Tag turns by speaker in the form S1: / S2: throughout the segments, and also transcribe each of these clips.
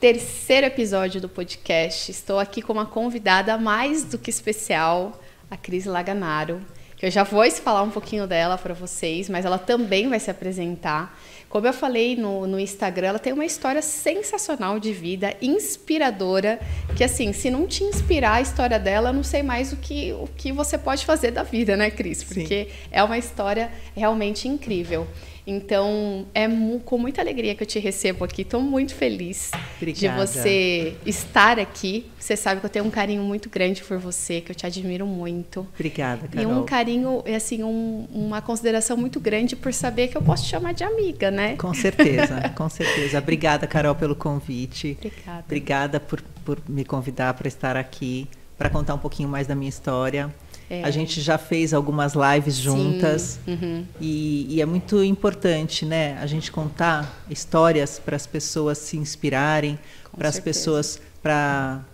S1: terceiro episódio do podcast. Estou aqui com uma convidada mais do que especial, a Cris Laganaro, que eu já vou falar um pouquinho dela para vocês, mas ela também vai se apresentar. Como eu falei no, no Instagram, ela tem uma história sensacional de vida, inspiradora, que assim, se não te inspirar a história dela, eu não sei mais o que, o que você pode fazer da vida, né, Cris? Porque Sim. é uma história realmente incrível. Então, é com muita alegria que eu te recebo aqui. Estou muito feliz Obrigada. de você estar aqui. Você sabe que eu tenho um carinho muito grande por você, que eu te admiro muito.
S2: Obrigada, Carol.
S1: E um carinho, assim, um, uma consideração muito grande por saber que eu posso te chamar de amiga, né?
S2: Com certeza, com certeza. Obrigada, Carol, pelo convite.
S1: Obrigada.
S2: Obrigada por, por me convidar para estar aqui, para contar um pouquinho mais da minha história. É. A gente já fez algumas lives juntas uhum. e, e, é muito importante, né? A gente contar histórias para as pessoas se inspirarem, para as pessoas, para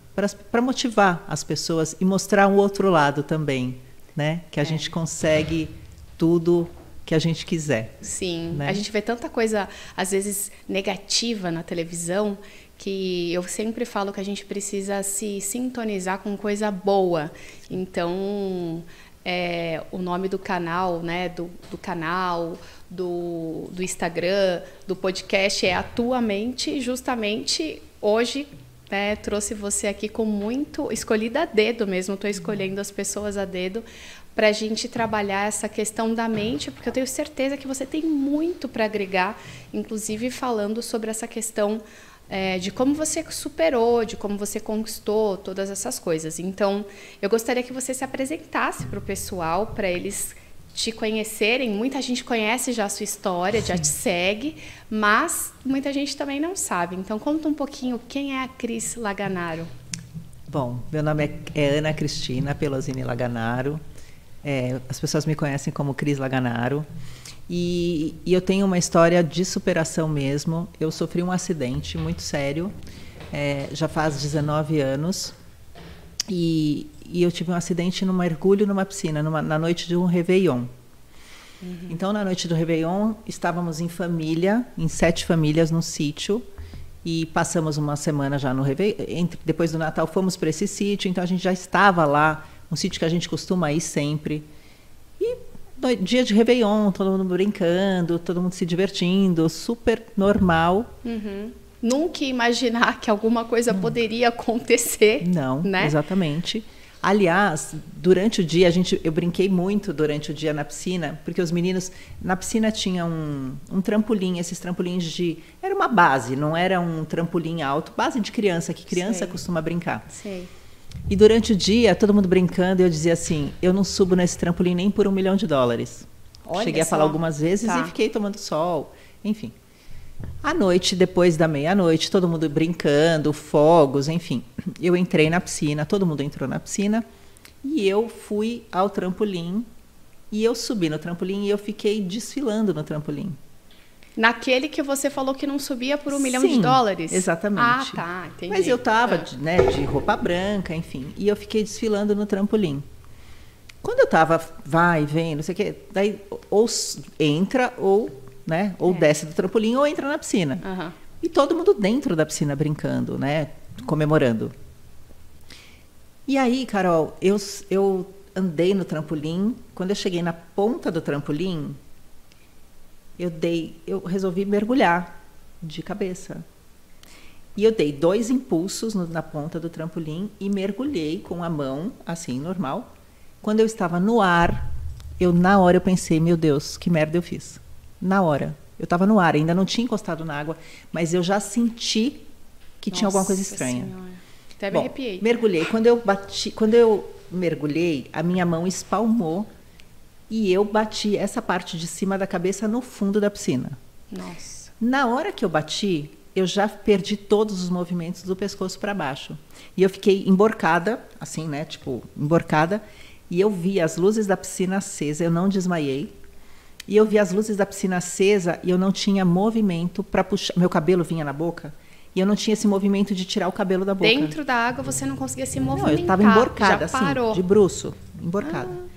S2: para motivar as pessoas e mostrar um outro lado também, né? Que a é. gente consegue tudo que a gente quiser.
S1: Sim, né? a gente vê tanta coisa às vezes negativa na televisão que eu sempre falo que a gente precisa se sintonizar com coisa boa. Então, é, o nome do canal, né, do, do canal, do, do Instagram, do podcast é A Tua Mente, justamente hoje né, trouxe você aqui com muito escolhida a dedo mesmo, estou escolhendo as pessoas a dedo para a gente trabalhar essa questão da mente, porque eu tenho certeza que você tem muito para agregar, inclusive falando sobre essa questão é, de como você superou, de como você conquistou todas essas coisas. Então, eu gostaria que você se apresentasse para o pessoal, para eles te conhecerem. Muita gente conhece já a sua história, já te segue, mas muita gente também não sabe. Então, conta um pouquinho quem é a Cris Laganaro.
S2: Bom, meu nome é, é Ana Cristina Pelosini Laganaro. É, as pessoas me conhecem como Cris Laganaro. E, e, eu tenho uma história de superação mesmo. Eu sofri um acidente muito sério, é, já faz 19 anos. E, e, eu tive um acidente no mergulho numa piscina, numa, na noite de um Réveillon. Uhum. Então, na noite do Réveillon, estávamos em família, em sete famílias, no sítio. E passamos uma semana já no Réveillon. Entre, depois do Natal, fomos para esse sítio. Então, a gente já estava lá, um sítio que a gente costuma ir sempre dia de Réveillon, todo mundo brincando, todo mundo se divertindo, super normal.
S1: Uhum. Nunca imaginar que alguma coisa poderia acontecer.
S2: Não,
S1: né?
S2: exatamente. Aliás, durante o dia, a gente, eu brinquei muito durante o dia na piscina, porque os meninos. Na piscina tinha um, um trampolim, esses trampolins de. Era uma base, não era um trampolim alto, base de criança, que criança Sei. costuma brincar.
S1: Sei.
S2: E durante o dia, todo mundo brincando, eu dizia assim: eu não subo nesse trampolim nem por um milhão de dólares. Olha Cheguei só. a falar algumas vezes tá. e fiquei tomando sol, enfim. À noite, depois da meia-noite, todo mundo brincando, fogos, enfim. Eu entrei na piscina, todo mundo entrou na piscina e eu fui ao trampolim e eu subi no trampolim e eu fiquei desfilando no trampolim.
S1: Naquele que você falou que não subia por um Sim, milhão de dólares?
S2: Exatamente.
S1: Ah, tá, entendi.
S2: Mas eu estava ah. né, de roupa branca, enfim, e eu fiquei desfilando no trampolim. Quando eu estava, vai, vem, não sei o quê, daí ou entra ou, né, ou é. desce do trampolim ou entra na piscina. Uhum. E todo mundo dentro da piscina brincando, né, comemorando. E aí, Carol, eu, eu andei no trampolim. Quando eu cheguei na ponta do trampolim, eu dei, eu resolvi mergulhar de cabeça. E eu dei dois impulsos no, na ponta do trampolim e mergulhei com a mão, assim, normal. Quando eu estava no ar, eu na hora eu pensei, meu Deus, que merda eu fiz. Na hora. Eu estava no ar, ainda não tinha encostado na água, mas eu já senti que Nossa tinha alguma coisa estranha.
S1: Senhora. Até me Bom, arrepiei.
S2: Mergulhei. Quando eu bati, quando eu mergulhei, a minha mão espalmou e eu bati essa parte de cima da cabeça no fundo da piscina.
S1: Nossa.
S2: Na hora que eu bati, eu já perdi todos os movimentos do pescoço para baixo. E eu fiquei emborcada, assim, né? Tipo, emborcada. E eu vi as luzes da piscina acesa, eu não desmaiei. E eu vi as luzes da piscina acesa e eu não tinha movimento para puxar. Meu cabelo vinha na boca e eu não tinha esse movimento de tirar o cabelo da boca.
S1: Dentro da água você não conseguia se movimentar. Não,
S2: eu estava emborcada, assim, de bruço, emborcada. Ah.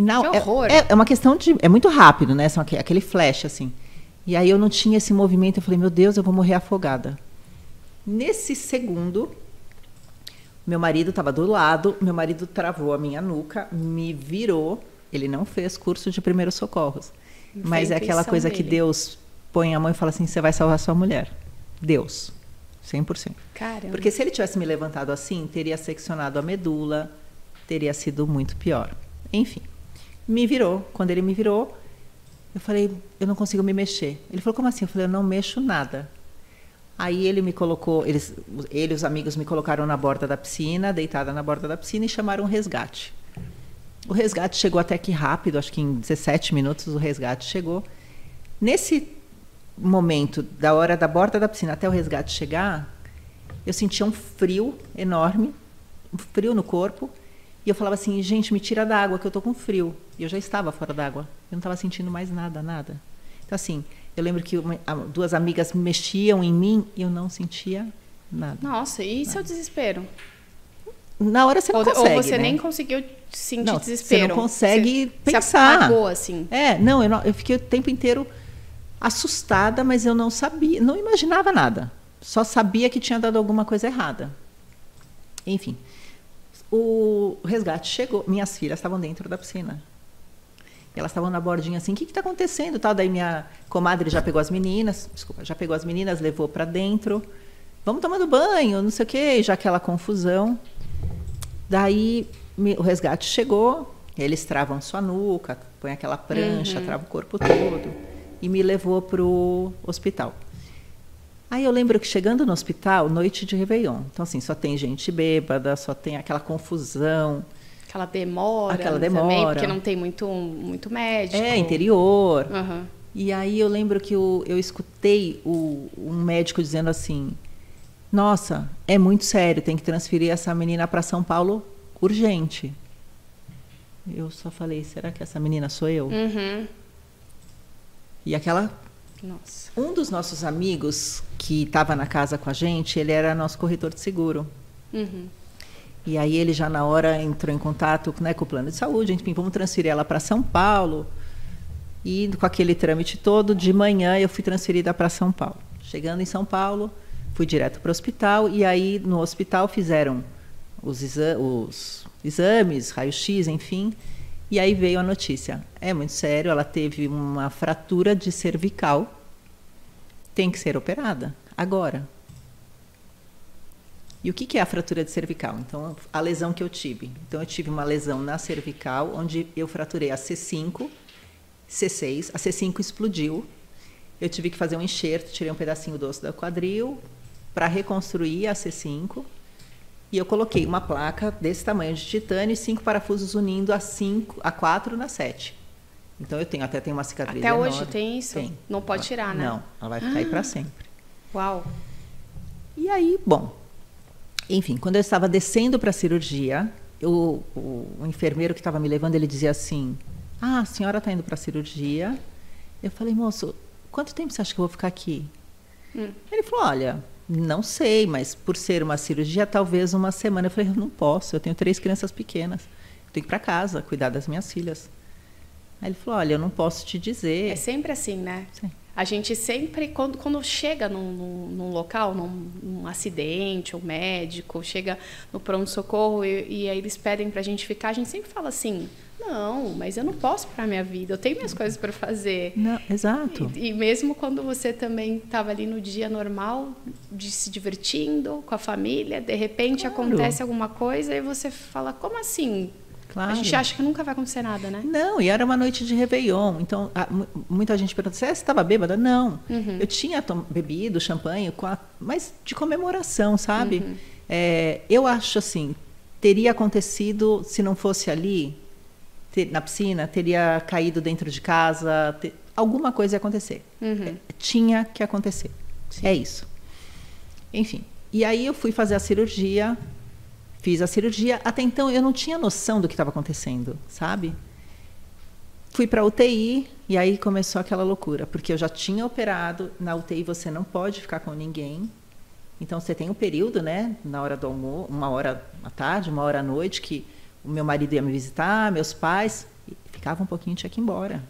S2: E na, que horror. É, é, uma questão de. É muito rápido, né? São aquele flash, assim. E aí eu não tinha esse movimento, eu falei, meu Deus, eu vou morrer afogada. Nesse segundo, meu marido estava do lado, meu marido travou a minha nuca, me virou. Ele não fez curso de primeiros socorros. Mas é aquela coisa dele. que Deus põe a mão e fala assim: você vai salvar sua mulher. Deus. 100%.
S1: Caramba.
S2: Porque se ele tivesse me levantado assim, teria seccionado a medula, teria sido muito pior. Enfim, me virou. Quando ele me virou, eu falei: eu não consigo me mexer. Ele falou: como assim? Eu falei: eu não mexo nada. Aí ele me colocou, eles, ele e os amigos me colocaram na borda da piscina, deitada na borda da piscina, e chamaram um resgate. O resgate chegou até que rápido, acho que em 17 minutos o resgate chegou. Nesse momento, da hora da borda da piscina até o resgate chegar, eu sentia um frio enorme, um frio no corpo, e eu falava assim, gente, me tira da água que eu tô com frio. E eu já estava fora d'água. Eu não estava sentindo mais nada, nada. Então assim, eu lembro que uma, duas amigas mexiam em mim e eu não sentia nada.
S1: Nossa, e nada. seu desespero?
S2: Na hora você não ou, consegue.
S1: Ou você
S2: né?
S1: nem conseguiu sentir não, desespero.
S2: Você não consegue
S1: você,
S2: pensar. Você
S1: apagou, assim.
S2: É, não eu, não, eu fiquei o tempo inteiro assustada, mas eu não sabia, não imaginava nada. Só sabia que tinha dado alguma coisa errada. Enfim, o resgate chegou. Minhas filhas estavam dentro da piscina. Elas estavam na bordinha assim, o que está acontecendo? Tal. Daí minha comadre já pegou as meninas, desculpa, já pegou as meninas, levou para dentro. Vamos tomando banho, não sei o quê, já aquela confusão. Daí me, o resgate chegou, eles travam sua nuca, põe aquela prancha, uhum. trava o corpo todo e me levou para o hospital. Aí eu lembro que chegando no hospital, noite de Réveillon. Então, assim, só tem gente bêbada, só tem aquela confusão.
S1: Aquela demora.
S2: Aquela demora.
S1: Também, porque não tem muito, muito médico.
S2: É, interior.
S1: Uhum.
S2: E aí eu lembro que eu, eu escutei o, um médico dizendo assim: Nossa, é muito sério, tem que transferir essa menina para São Paulo urgente. Eu só falei: Será que essa menina sou eu?
S1: Uhum.
S2: E aquela.
S1: Nossa.
S2: Um dos nossos amigos que estava na casa com a gente, ele era nosso corretor de seguro.
S1: Uhum.
S2: E aí ele já na hora entrou em contato né, com o plano de saúde, enfim, vamos transferir ela para São Paulo. E com aquele trâmite todo, de manhã eu fui transferida para São Paulo. Chegando em São Paulo, fui direto para o hospital e aí no hospital fizeram os, exa os exames, raio-x, enfim. E aí veio a notícia. É muito sério, ela teve uma fratura de cervical, tem que ser operada agora. E o que é a fratura de cervical? Então, a lesão que eu tive. Então, eu tive uma lesão na cervical, onde eu fraturei a C5, C6, a C5 explodiu. Eu tive que fazer um enxerto, tirei um pedacinho do osso da quadril para reconstruir a C5. E eu coloquei uma placa desse tamanho de titânio e cinco parafusos unindo a, cinco, a quatro na sete. Então eu tenho até tem uma cicatriz
S1: Até
S2: enorme.
S1: hoje tem isso?
S2: Tem.
S1: Não pode tirar, né?
S2: Não, ela vai ficar ah. aí para sempre.
S1: Uau.
S2: E aí, bom, enfim, quando eu estava descendo para a cirurgia, eu, o, o, enfermeiro que estava me levando, ele dizia assim: Ah, a senhora está indo para a cirurgia. Eu falei, moço, quanto tempo você acha que eu vou ficar aqui?
S1: Hum.
S2: Ele falou: Olha, não sei, mas por ser uma cirurgia, talvez uma semana. Eu falei: Eu não posso, eu tenho três crianças pequenas. Eu tenho que ir para casa, cuidar das minhas filhas. Aí ele falou: Olha, eu não posso te dizer.
S1: É sempre assim, né?
S2: Sim.
S1: A gente sempre, quando, quando chega num, num, num local, num, num, acidente, ou médico, chega no pronto-socorro e, e, aí eles pedem para a gente ficar, a gente sempre fala assim: não, mas eu não posso para minha vida, eu tenho minhas coisas para fazer.
S2: Não, exato.
S1: E, e, mesmo quando você também estava ali no dia normal, de se divertindo com a família, de repente claro. acontece alguma coisa e você fala: como assim?
S2: Claro.
S1: A gente acha que nunca vai acontecer nada, né?
S2: Não, e era uma noite de Réveillon. Então, a, muita gente pergunta: você estava bêbada? Não.
S1: Uhum.
S2: Eu tinha bebido champanhe, a, mas de comemoração, sabe? Uhum. É, eu acho assim: teria acontecido se não fosse ali, ter, na piscina, teria caído dentro de casa, ter, alguma coisa ia acontecer.
S1: Uhum.
S2: É, tinha que acontecer. Sim. É isso. Enfim. E aí eu fui fazer a cirurgia Fiz a cirurgia. Até então eu não tinha noção do que estava acontecendo, sabe? Fui para UTI e aí começou aquela loucura, porque eu já tinha operado. Na UTI você não pode ficar com ninguém. Então você tem um período, né, na hora do almoço, uma hora à tarde, uma hora à noite, que o meu marido ia me visitar, meus pais, ficava um pouquinho, tinha que ir embora.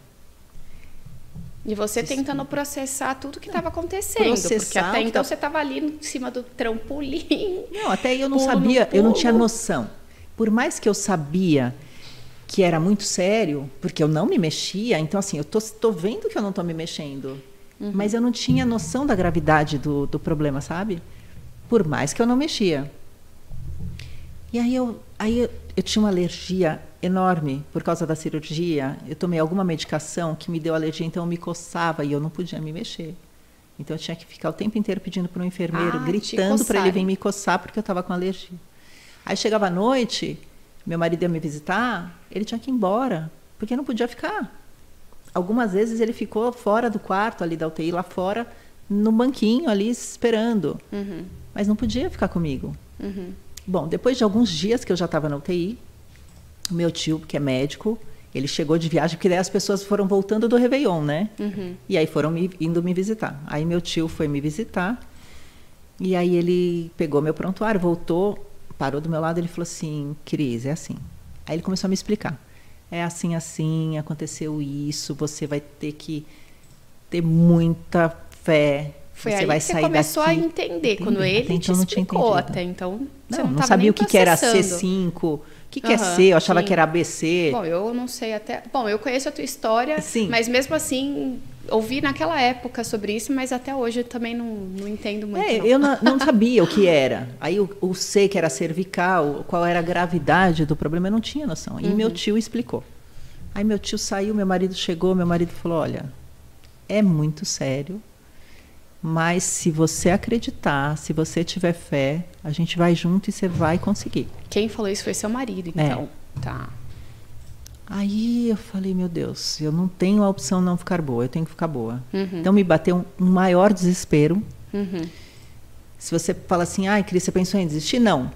S1: E você tentando processar tudo que estava acontecendo.
S2: Processar
S1: porque até então você estava ali em cima do trampolim.
S2: Não, até eu não sabia, eu não tinha noção. Por mais que eu sabia que era muito sério, porque eu não me mexia, então assim, eu tô vendo que eu não tô me mexendo.
S1: Uhum.
S2: Mas eu não tinha noção da gravidade do, do problema, sabe? Por mais que eu não mexia. E aí eu, aí eu, eu tinha uma alergia enorme por causa da cirurgia. Eu tomei alguma medicação que me deu alergia, então eu me coçava e eu não podia me mexer. Então eu tinha que ficar o tempo inteiro pedindo para um enfermeiro,
S1: Ah,
S2: gritando para ele vir me coçar porque eu estava com alergia. Aí chegava à noite, meu marido ia me visitar, ele tinha que ir embora, porque não podia ficar. Algumas vezes ele ficou fora do quarto ali da UTI, lá fora, no banquinho ali esperando.
S1: Uhum,
S2: Mas não podia ficar comigo.
S1: uhum.
S2: Bom, depois de alguns dias que eu já estava na UTI, o meu tio, que é médico, ele chegou de viagem, porque daí as pessoas foram voltando do Réveillon, né?
S1: Uhum.
S2: E aí foram me, indo me visitar. Aí meu tio foi me visitar, e aí ele pegou meu prontuário, voltou, parou do meu lado e ele falou assim, Cris, é assim. Aí ele começou a me explicar. É assim, assim, aconteceu isso, você vai ter que ter muita fé.
S1: Foi
S2: você
S1: aí
S2: vai
S1: que você
S2: sair
S1: começou
S2: daqui.
S1: a entender, quando
S2: Entendi.
S1: ele
S2: Até
S1: te
S2: então eu não tinha
S1: explicou. Até então
S2: Não,
S1: não,
S2: não sabia o que, que era
S1: processando.
S2: C5, o que, que é
S1: Aham,
S2: C, eu achava
S1: sim.
S2: que era ABC.
S1: Bom, eu não sei até. Bom, eu conheço a tua história,
S2: Sim.
S1: mas mesmo assim, ouvi naquela época sobre isso, mas até hoje eu também não, não entendo muito.
S2: É,
S1: não.
S2: eu não, não sabia o que era. Aí o, o C, que era cervical, qual era a gravidade do problema, eu não tinha noção. E
S1: Uhum.
S2: meu tio explicou. Aí meu tio saiu, meu marido chegou, meu marido falou: Olha, é muito sério, mas se você acreditar, se você tiver fé, a gente vai junto e você vai conseguir.
S1: Quem falou isso foi seu marido,
S2: É.
S1: então. Tá.
S2: Aí eu falei: Meu Deus, eu não tenho a opção não ficar boa, eu tenho que ficar boa.
S1: Uhum.
S2: Então me bateu um, maior desespero.
S1: Uhum.
S2: Se você fala assim, ai, Cris, você pensou em desistir? Não.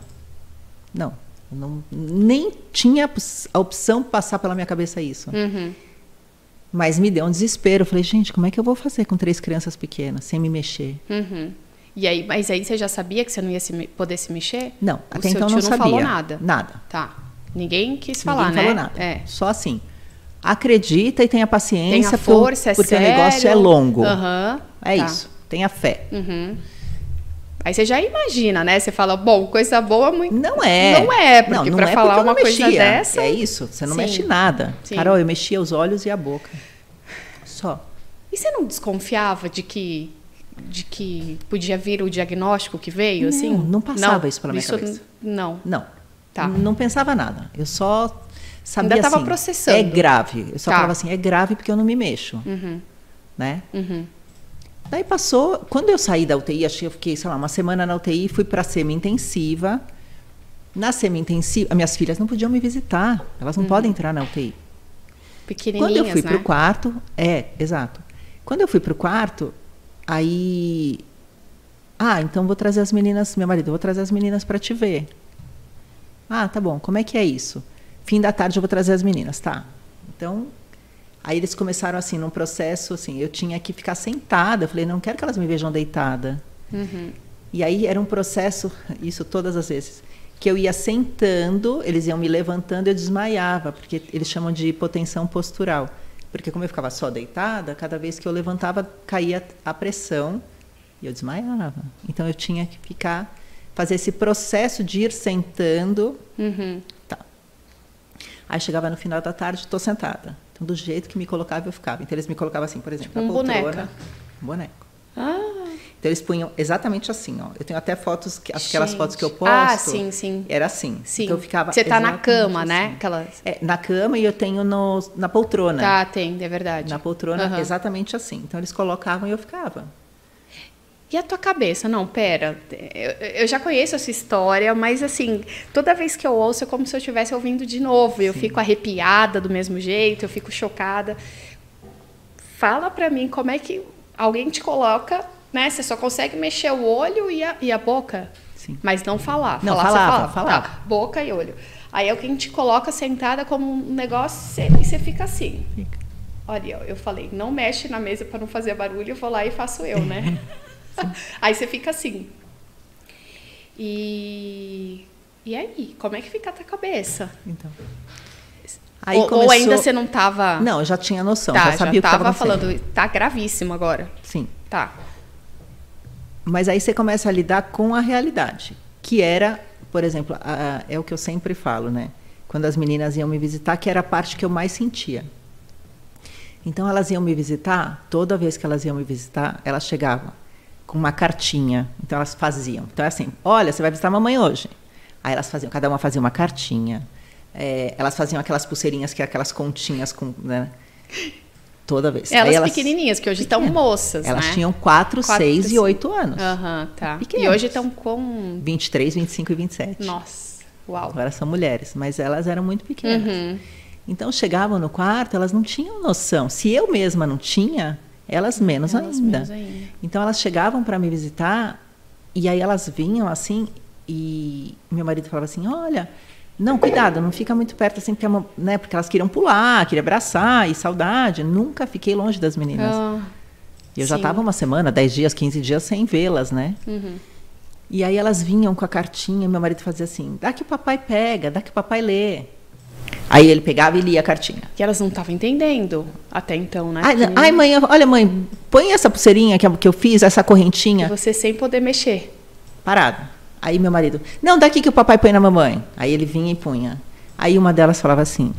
S2: Não. Eu não nem tinha a opção passar pela minha cabeça isso.
S1: Uhum.
S2: Mas me deu um desespero. Eu falei, gente, como é que eu vou fazer com três crianças pequenas, sem me mexer?
S1: Uhum. E aí, mas aí você já sabia que você não ia se poder se mexer?
S2: Não,
S1: O
S2: até
S1: seu
S2: então
S1: tio
S2: não
S1: não
S2: sabia.
S1: falou nada?
S2: Nada.
S1: Tá. Ninguém quis falar,
S2: Ninguém
S1: né?
S2: falou nada.
S1: É.
S2: Só assim. Acredita e tenha paciência,
S1: Tenha força, é
S2: porque
S1: sério.
S2: o negócio é longo.
S1: Aham.
S2: É
S1: Tá.
S2: isso. Tenha fé.
S1: Uhum. Aí você já imagina, né? Você fala, bom, coisa boa muito.
S2: Não é.
S1: Não é, porque
S2: não
S1: pra
S2: é
S1: falar
S2: não
S1: uma coisa
S2: mexia.
S1: dessa-
S2: É isso, você não
S1: Sim.
S2: mexe nada.
S1: Sim.
S2: Carol, eu mexia os olhos e a boca. Só.
S1: E você não desconfiava de que de que podia vir o diagnóstico que veio,
S2: Não,
S1: assim?
S2: não passava isso pela minha cabeça.
S1: Não.
S2: Não.
S1: Tá.
S2: Não pensava nada. Eu só sabia
S1: Ainda tava
S2: assim,
S1: processando.
S2: É grave. Eu só
S1: Tá.
S2: falava assim, é grave porque eu não me mexo,
S1: Uhum.
S2: né?
S1: Uhum.
S2: Daí passou, quando eu saí da UTI, acho que eu fiquei, sei lá, uma semana na UTI, fui para semi-intensiva. Na semi-intensiva, as minhas filhas não podiam me visitar. Elas não podem entrar na UTI.
S1: Pequenininhas,
S2: Quando eu fui
S1: né?
S2: para o quarto, é, exato. Quando eu fui para o quarto, aí. Ah, então vou trazer as meninas, meu marido, vou trazer as meninas para te ver. Ah, tá bom, como é que é isso? Fim da tarde eu vou trazer as meninas, tá? Então, aí eles começaram assim, num processo assim, eu tinha que ficar sentada. Eu falei, não quero que elas me vejam deitada.
S1: Uhum.
S2: E aí era um processo, isso todas as vezes, que eu ia sentando, eles iam me levantando, eu desmaiava, porque eles chamam de hipotensão postural. Porque como eu ficava só deitada, cada vez que eu levantava caía a pressão e eu desmaiava. Então eu tinha que ficar fazer esse processo de ir sentando,
S1: Uhum.
S2: tá. Aí chegava no final da tarde, estou sentada. Então do jeito que me colocava eu ficava. Então eles me colocavam assim, por exemplo,
S1: Tipo
S2: na
S1: um
S2: poltrona,
S1: boneca.
S2: um boneco.
S1: Ah,
S2: Então eles punham exatamente assim, ó. Eu tenho até fotos, que- aquelas
S1: Gente.
S2: fotos que eu posto.
S1: Ah, sim, sim.
S2: Era assim.
S1: sim.
S2: Então eu ficava
S1: Você tá na cama, né?
S2: assim.
S1: Aquelas...
S2: É, na cama e eu tenho no, na poltrona.
S1: Tá, tem, é verdade.
S2: Na poltrona,
S1: Aham.
S2: exatamente assim. Então eles colocavam e eu ficava.
S1: E a tua cabeça? Não, pera. Eu, eu já conheço essa história, mas assim, toda vez que eu ouço é como se eu estivesse ouvindo de novo. Eu
S2: Sim.
S1: fico arrepiada do mesmo jeito, eu fico chocada. Fala pra mim como é que alguém te coloca, né? Você só consegue mexer o olho e a, e a boca,
S2: Sim.
S1: mas não falar.
S2: Não,
S1: falar,
S2: falava,
S1: fala. Tá, boca e olho. Aí alguém te coloca sentada como um negócio e você fica assim.
S2: Fica.
S1: Olha, eu falei, não mexe na mesa para não fazer barulho, eu vou lá e faço eu, né? aí você fica assim. E e aí, como é que fica a tua cabeça?
S2: Então. Aí
S1: ou,
S2: começou...
S1: ou ainda você não estava.
S2: Não, eu já tinha noção,
S1: tá,
S2: já sabia
S1: já
S2: o que estava
S1: falando, tá gravíssimo agora.
S2: Sim.
S1: Tá.
S2: Mas aí você começa a lidar com a realidade, que era, por exemplo, a, é o que eu sempre falo, né? Quando as meninas iam me visitar, que era a parte que eu mais sentia. Então elas iam me visitar, toda vez que elas iam me visitar, elas chegavam com uma cartinha. Então elas faziam. Então é assim: olha, você vai visitar a mamãe hoje. Aí elas faziam, cada uma fazia uma cartinha. É, elas faziam aquelas pulseirinhas que é aquelas continhas com. Né, toda vez.
S1: Elas,
S2: elas
S1: pequenininhas, que hoje estão moças.
S2: Elas
S1: né?
S2: tinham 4, 6 e 8 anos.
S1: Aham, uhum, tá.
S2: Pequenas.
S1: E hoje estão com.
S2: 23, 25 e 27.
S1: Nossa, uau.
S2: Agora são mulheres, mas elas eram muito pequenas.
S1: Uhum.
S2: Então chegavam no quarto, elas não tinham noção. Se eu mesma não tinha, elas menos,
S1: elas
S2: ainda.
S1: menos ainda.
S2: Então elas chegavam para me visitar e aí elas vinham assim e meu marido falava assim: "Olha, não, cuidado, não fica muito perto assim, porque, né, porque elas queriam pular, queriam abraçar e saudade. Nunca fiquei longe das meninas.
S1: Ah,
S2: eu já estava uma semana, 10 dias, 15 dias sem vê-las, né?
S1: Uhum.
S2: E aí elas vinham com a cartinha, meu marido fazia assim: dá que o papai pega, dá que o papai lê. Aí ele pegava e lia a cartinha.
S1: E elas não estavam entendendo até então, né?
S2: Ai,
S1: Que-
S2: ai, mãe, olha, mãe, põe essa pulseirinha que eu- que eu fiz, essa correntinha.
S1: Você sem poder mexer.
S2: Parado. Aí meu marido, não, daqui que o papai põe na mamãe. Aí ele vinha e punha. Aí uma delas falava assim,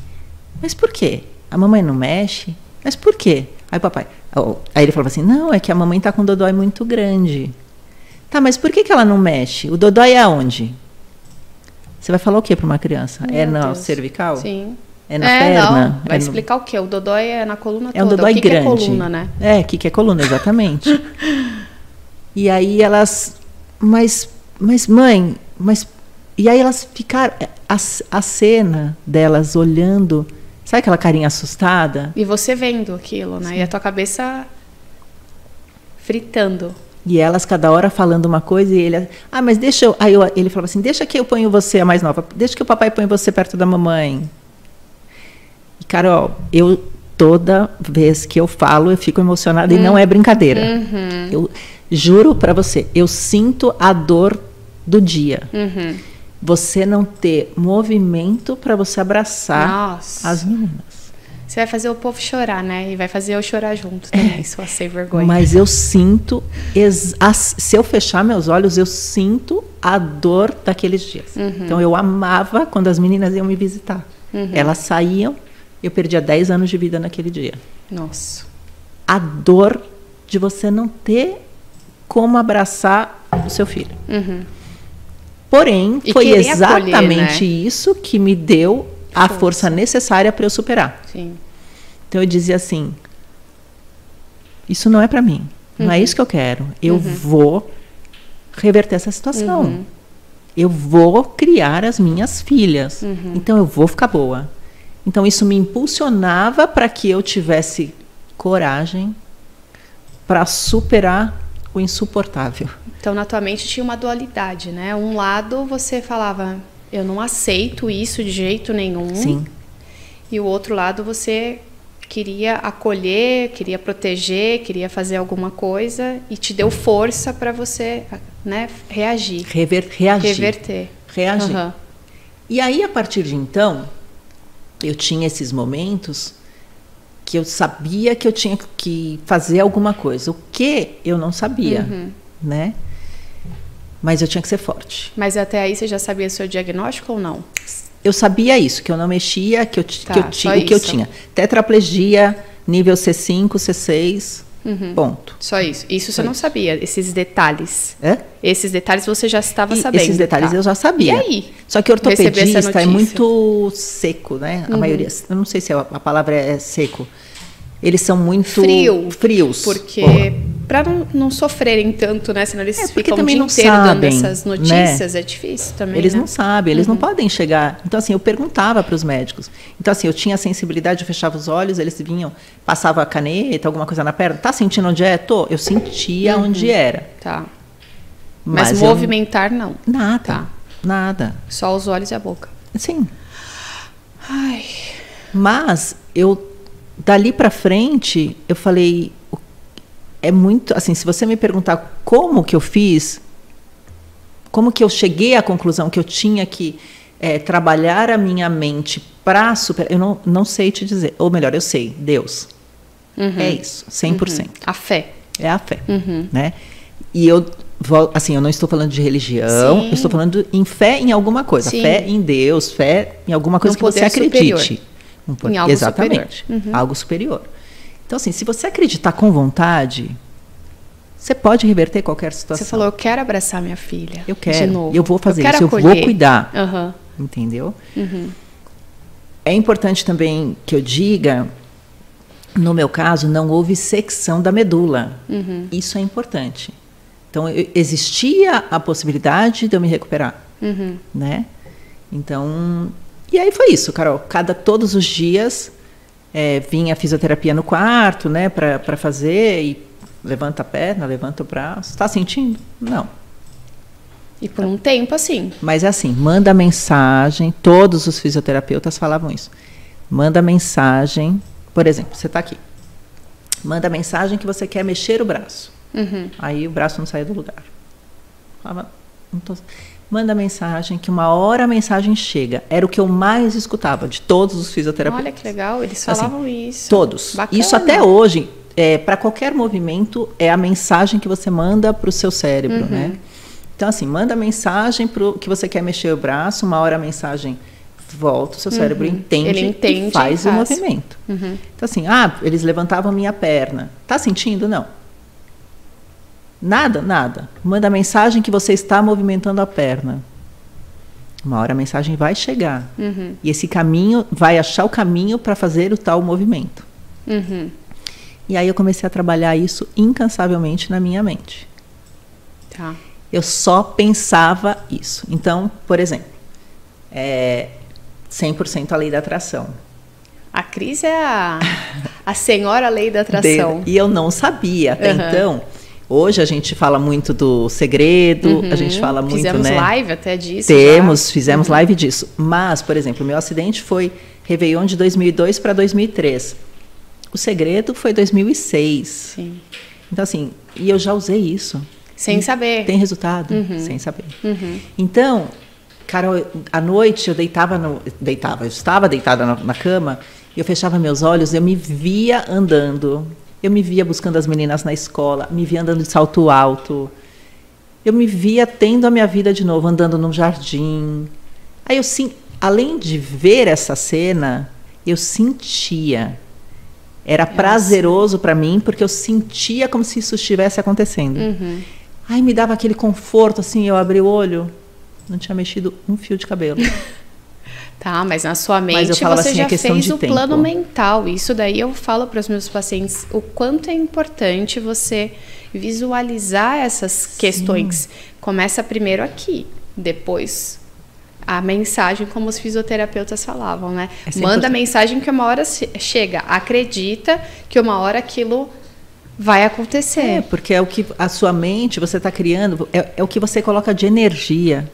S2: mas por quê? A mamãe não mexe? Mas por quê? Aí o papai, oh, aí ele falava assim, não, é que a mamãe tá com um dodói muito grande. Tá, mas por que, que ela não mexe? O dodói é aonde? Você vai falar o que para uma criança? é
S1: Meu
S2: na
S1: Deus.
S2: cervical?
S1: Sim.
S2: É na perna?
S1: Não. Vai
S2: É no-
S1: explicar o quê? O dodói é na coluna
S2: É um
S1: toda.
S2: dodói
S1: o que
S2: grande.
S1: Que é coluna, né?
S2: É, que que é coluna, exatamente. e aí elas, mas, mas mãe, mas e aí elas ficaram a, a cena delas olhando, sabe aquela carinha assustada?
S1: E você vendo aquilo, né? E a tua cabeça fritando.
S2: E elas cada hora falando uma coisa e ele, ah, mas deixa eu, aí eu- ele falava assim, deixa que eu ponho você a mais nova, deixa que o papai põe você perto da mamãe. E Carol, eu toda vez que eu falo eu fico emocionada e não é brincadeira.
S1: Uhum.
S2: Eu juro para você, eu sinto a dor do dia.
S1: Uhum.
S2: Você não ter movimento para você abraçar
S1: Nossa.
S2: as meninas.
S1: Você vai fazer o povo chorar, né? E vai fazer eu chorar junto também, sua sem vergonha.
S2: Mas eu sinto, se eu fechar meus olhos, eu sinto a dor daqueles dias.
S1: Uhum.
S2: Então eu amava quando as meninas iam me visitar.
S1: Uhum.
S2: Elas saíam, eu perdia 10 anos de vida naquele dia.
S1: Nossa.
S2: A dor de você não ter como abraçar o seu filho.
S1: Uhum.
S2: Porém,
S1: E
S2: foi
S1: querer acolher,
S2: exatamente
S1: né?
S2: isso que me deu a
S1: Força.
S2: força necessária para eu superar.
S1: Sim.
S2: Então eu dizia assim: isso não é para mim, não
S1: Uhum.
S2: é isso que eu quero. Eu vou reverter essa situação.
S1: Uhum.
S2: Eu vou criar as minhas filhas.
S1: Uhum.
S2: Então eu vou ficar boa. Então isso me impulsionava para que eu tivesse coragem para superar o insuportável.
S1: Então, na tua mente tinha uma dualidade, né? Um lado você falava, eu não aceito isso de jeito nenhum.
S2: Sim.
S1: E o outro lado você queria acolher, queria proteger, queria fazer alguma coisa e te deu força para você, né, reagir,
S2: Rever, reagir.
S1: reverter.
S2: Reagir.
S1: Aham.
S2: E aí, a partir de então, eu tinha esses momentos que eu sabia que eu tinha que fazer alguma coisa. O que eu não sabia,
S1: Uhum.
S2: né? Mas eu tinha que ser forte.
S1: Mas até aí você já sabia o seu diagnóstico ou não?
S2: Eu sabia isso, que eu não mexia, que eu,
S1: Tá,
S2: que eu ti-
S1: só
S2: o que eu tinha. Tetraplegia, nível C5, C6,
S1: Uhum.
S2: ponto.
S1: Só isso. Isso você
S2: Só
S1: não
S2: isso.
S1: sabia, esses detalhes.
S2: É?
S1: Esses detalhes você já estava
S2: E
S1: sabendo.
S2: esses detalhes
S1: tá?
S2: eu já sabia.
S1: E aí?
S2: Só que ortopedista é muito seco, né? A
S1: Uhum.
S2: maioria. Eu não sei se a, a palavra é seco. Eles são muito
S1: Frio.
S2: frios.
S1: Porque para não, não sofrerem tanto, né? Senão eles
S2: É,
S1: ficam o
S2: também
S1: dia
S2: não
S1: inteiro
S2: sabem,
S1: dando essas
S2: né?
S1: notícias, é difícil também.
S2: Eles
S1: né?
S2: não sabem, eles não podem chegar. Então, assim, eu perguntava para os médicos. Então, assim, eu tinha a sensibilidade, eu fechava os olhos, eles vinham, passava a caneta, alguma coisa na perna. Tá sentindo onde é? Tô. Eu sentia onde era.
S1: Tá. Mas,
S2: Mas, eu-
S1: movimentar não.
S2: Nada.
S1: Tá.
S2: Nada.
S1: Só os olhos e a boca.
S2: Sim.
S1: Ai.
S2: Mas eu dali para frente eu falei é muito assim, se você me perguntar como que eu fiz, como que eu cheguei à conclusão que eu tinha que é, trabalhar a minha mente para superar. Eu não, não sei te dizer. Ou melhor, eu sei, Deus.
S1: Uhum.
S2: É isso, 100%.
S1: Uhum. A fé.
S2: É a fé.
S1: Uhum.
S2: Né? E eu, vou- assim, eu não estou falando de religião,
S1: Sim.
S2: eu estou falando em fé em alguma coisa.
S1: Sim.
S2: Fé em Deus, fé em alguma coisa
S1: Num
S2: que você
S1: poder superior.
S2: Um
S1: Em algo
S2: Exatamente.
S1: superior. Uhum.
S2: Algo superior. Então, assim, se você acreditar com vontade, você pode reverter qualquer situação.
S1: Você falou, eu quero abraçar minha filha.
S2: Eu
S1: De
S2: quero.
S1: novo.
S2: Eu vou fazer
S1: quero
S2: isso, eu vou
S1: acolher.
S2: cuidar.
S1: Aham.
S2: Entendeu?
S1: Uhum.
S2: É importante também que eu diga, no meu caso, não houve secção da medula.
S1: Uhum.
S2: Isso é importante. Então, eu- existia a possibilidade de eu me recuperar,
S1: Uhum.
S2: né? Então, e aí foi isso, Carol. Cada todos os dias é, vinha a fisioterapia no quarto, né, para fazer e levanta a perna, levanta o braço. Está sentindo? Não.
S1: E por um tempo, assim.
S2: Mas é assim, manda mensagem, todos os fisioterapeutas falavam isso. Manda mensagem, por exemplo, você está aqui. Manda mensagem que você quer mexer o braço.
S1: Uhum.
S2: Aí o braço não saiu do lugar. Falava, não tô- Manda mensagem que uma hora a mensagem chega. Era o que eu mais escutava de todos os fisioterapeutas.
S1: Olha que legal, eles
S2: Assim,
S1: falavam isso.
S2: Todos.
S1: Bacana.
S2: Isso até hoje, é, para qualquer movimento, é a mensagem que você manda para o seu cérebro,
S1: Uhum.
S2: né? Então, assim, manda mensagem pro que você quer mexer o braço, uma hora a mensagem volta, o seu cérebro entende,
S1: Uhum. Ele entende
S2: e faz
S1: e
S2: o
S1: faz.
S2: movimento.
S1: Uhum.
S2: Então, assim, ah, eles levantavam minha perna. Tá sentindo? Não. Nada? Nada. Manda mensagem que você está movimentando a perna. Uma hora a mensagem vai chegar.
S1: Uhum.
S2: E esse caminho vai achar o caminho para fazer o tal movimento.
S1: Uhum.
S2: E aí eu comecei a trabalhar isso incansavelmente na minha mente.
S1: Tá.
S2: Eu só pensava isso. Então, por exemplo, é 100% a lei da atração.
S1: A Cris é a, a senhora lei da atração.
S2: De- E eu não sabia até
S1: Uhum.
S2: então. Hoje a gente fala muito do segredo, a gente
S1: Uhum.
S2: fala muito,
S1: Fizemos
S2: né?
S1: live até disso.
S2: Temos,
S1: já.
S2: fizemos
S1: Uhum.
S2: live disso. Mas, por exemplo, o meu acidente foi Réveillon de 2002 para 2003. O segredo foi 2006.
S1: Sim.
S2: Então, assim, e eu já usei isso.
S1: Sem saber.
S2: Tem resultado,
S1: Uhum.
S2: sem saber.
S1: Uhum.
S2: Então, Carol, à noite eu deitava, no, deitava, eu estava deitada na, na cama, e eu fechava meus olhos, eu me via andando, eu me via buscando as meninas na escola, me via andando de salto alto, eu me via tendo a minha vida de novo, andando num jardim. Aí eu sim, além de ver essa cena, eu sentia. Era prazeroso para mim, porque eu sentia como se isso estivesse acontecendo.
S1: Uhum.
S2: Ai, me dava aquele conforto, assim, eu abri o olho, não tinha mexido um fio de cabelo.
S1: Tá, mas na sua mente você
S2: assim, é
S1: já fez o
S2: tempo.
S1: plano mental. Isso daí eu falo para os meus pacientes o quanto é importante você visualizar essas questões. Começa primeiro aqui, depois a mensagem, como os fisioterapeutas falavam, né?
S2: É 100%.
S1: Manda a mensagem que uma hora che- chega, acredita que uma hora aquilo vai acontecer.
S2: É, porque é o que a sua mente, você está criando, é, é o que você coloca de energia.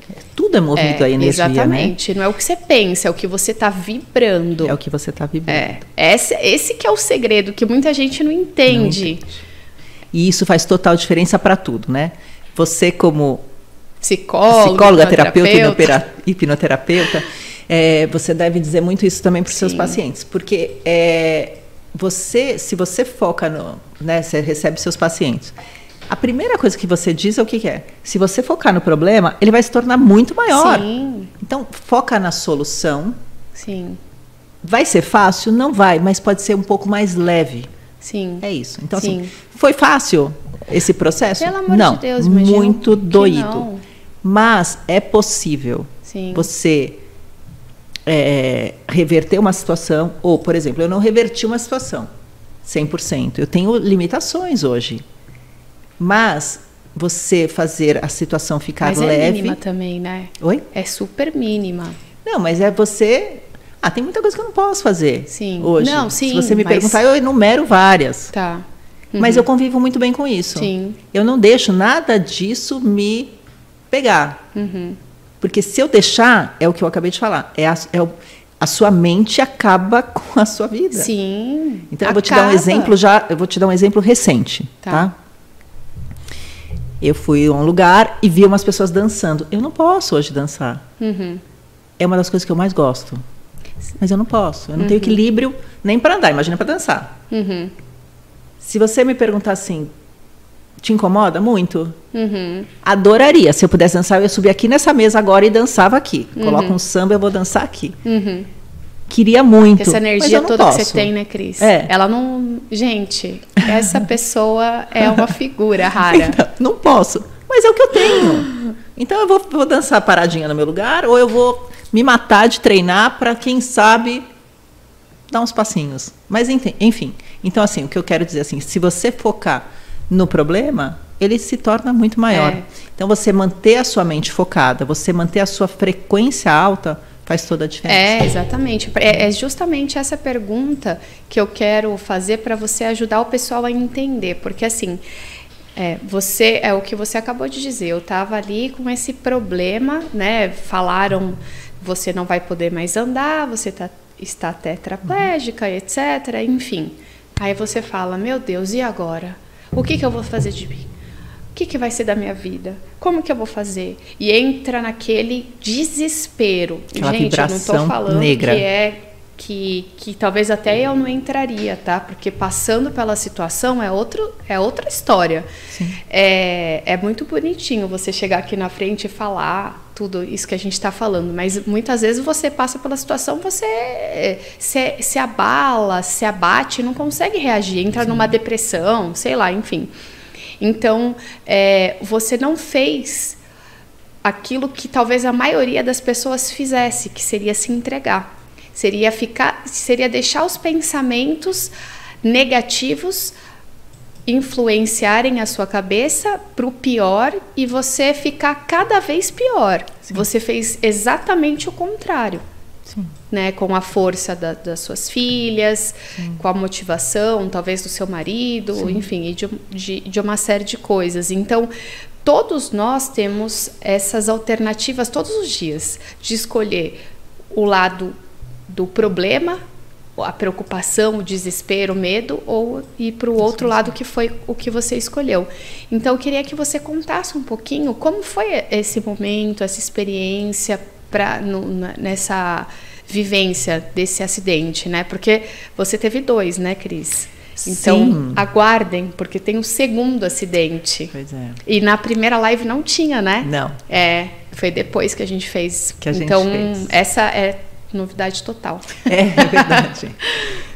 S2: Tudo é movido
S1: É,
S2: a energia,
S1: exatamente. Não é o que você pensa, é o que você está vibrando.
S2: né? É o que você está vibrando.
S1: É, esse, esse que é o segredo que muita gente não entende.
S2: E isso faz total diferença para tudo, né? Você como
S1: Psicólogo,
S2: psicóloga, terapeuta,
S1: hipnoterapeuta.
S2: hipnopera- hipnoterapeuta, é, você deve dizer muito isso também para os seus pacientes, porque é, você, se você foca no, né, você recebe seus pacientes, a primeira coisa que você diz é o que, que é? Se você focar no problema, ele vai se tornar muito maior.
S1: Sim,
S2: Então, foca na solução.
S1: sim,
S2: Vai ser fácil? Não vai, mas pode ser um pouco mais leve.
S1: sim.
S2: É isso. Então,
S1: Sim.
S2: assim, foi fácil esse processo?
S1: Pelo amor
S2: não,
S1: de Deus,
S2: muito doído.
S1: não.
S2: Mas é possível
S1: Sim.
S2: você é, reverter uma situação, ou, por exemplo, eu não reverti uma situação 100%. Eu tenho limitações hoje. Mas você fazer a situação ficar
S1: Mas é
S2: leve.
S1: mínima também, né?
S2: Oi?
S1: É super mínima.
S2: Não, mas é você. Ah, tem muita coisa que eu não posso fazer
S1: Sim.
S2: hoje.
S1: Não,
S2: Se
S1: sim,
S2: você me
S1: mas-
S2: perguntar, eu enumero várias.
S1: Tá.
S2: Mas eu convivo muito bem com isso.
S1: Sim.
S2: Eu não deixo nada disso me pegar.
S1: Uhum.
S2: Porque se eu deixar, é o que eu acabei de falar, é a, é o- a sua mente acaba com a sua vida.
S1: Sim.
S2: Então eu vou te dar um
S1: acaba.
S2: exemplo já, eu vou te dar um exemplo recente,
S1: Tá.
S2: tá? Eu fui a um lugar e vi umas pessoas dançando. Eu não posso hoje dançar.
S1: Uhum.
S2: é uma das coisas que eu mais gosto. Mas eu não posso. Eu não uhum. tenho equilíbrio nem para andar, imagina para dançar.
S1: Uhum.
S2: Se você me perguntar assim, te incomoda muito? Uhum. Adoraria. Se eu pudesse dançar, eu ia subir aqui nessa mesa agora e dançava aqui. Uhum. Coloca um samba, eu vou dançar aqui.
S1: Uhum.
S2: Queria muito.
S1: Essa energia toda posso. que você tem, né, Cris?
S2: É.
S1: Ela não. Gente, essa pessoa é uma figura rara.
S2: Então, não posso. Mas é o que eu tenho. Então eu vou, vou dançar paradinha no meu lugar, ou eu vou me matar de treinar para, quem sabe, dar uns passinhos. Mas enfim. Então, assim, o que eu quero dizer assim, se você focar no problema, ele se torna muito maior. É. Então, você manter a sua mente focada, você manter a sua frequência alta, faz toda a diferença.
S1: É, exatamente. É, é justamente essa pergunta que eu quero fazer para você ajudar o pessoal a entender. Porque, assim, é, você é o que você acabou de dizer. Eu estava ali com esse problema, né? Falaram, você não vai poder mais andar, você tá, está tetraplégica, etc. Enfim. Aí você fala, meu Deus, e agora? O que, que eu vou fazer de mim? O que, que vai ser da minha vida? Como que eu vou fazer? E entra naquele desespero.
S2: Aquela
S1: Gente, eu não estou falando
S2: negra.
S1: que é que, que talvez até eu não entraria, tá? Porque passando pela situação é, outro, é outra história. É, é muito bonitinho você chegar aqui na frente e falar tudo isso que a gente está falando, mas muitas vezes você passa pela situação, você se, se abala, se abate, não consegue reagir, entra Sim. numa depressão, sei lá, enfim. Então, é, você não fez aquilo que talvez a maioria das pessoas fizesse, que seria se entregar. Seria ficar, seria deixar os pensamentos negativos influenciarem a sua cabeça para o pior e você ficar cada vez pior. Sim. Você fez exatamente o contrário.
S2: Sim.
S1: Né, com a força da, das suas filhas, Sim. com a motivação, talvez do seu marido, Sim. enfim, de, de, de uma série de coisas. Então, todos nós temos essas alternativas todos os dias de escolher o lado do problema, a preocupação, o desespero, o medo, ou ir para o outro lado que foi o que você escolheu. Então, eu queria que você contasse um pouquinho como foi esse momento, essa experiência pra, no, nessa vivência desse acidente, né? Porque você teve dois, né, Cris? Então,
S2: Sim.
S1: aguardem, porque tem um segundo acidente.
S2: Pois é.
S1: E na primeira live não tinha, né?
S2: Não.
S1: É, foi depois que a gente fez.
S2: Que a gente
S1: então,
S2: fez.
S1: essa é novidade total.
S2: É, é verdade.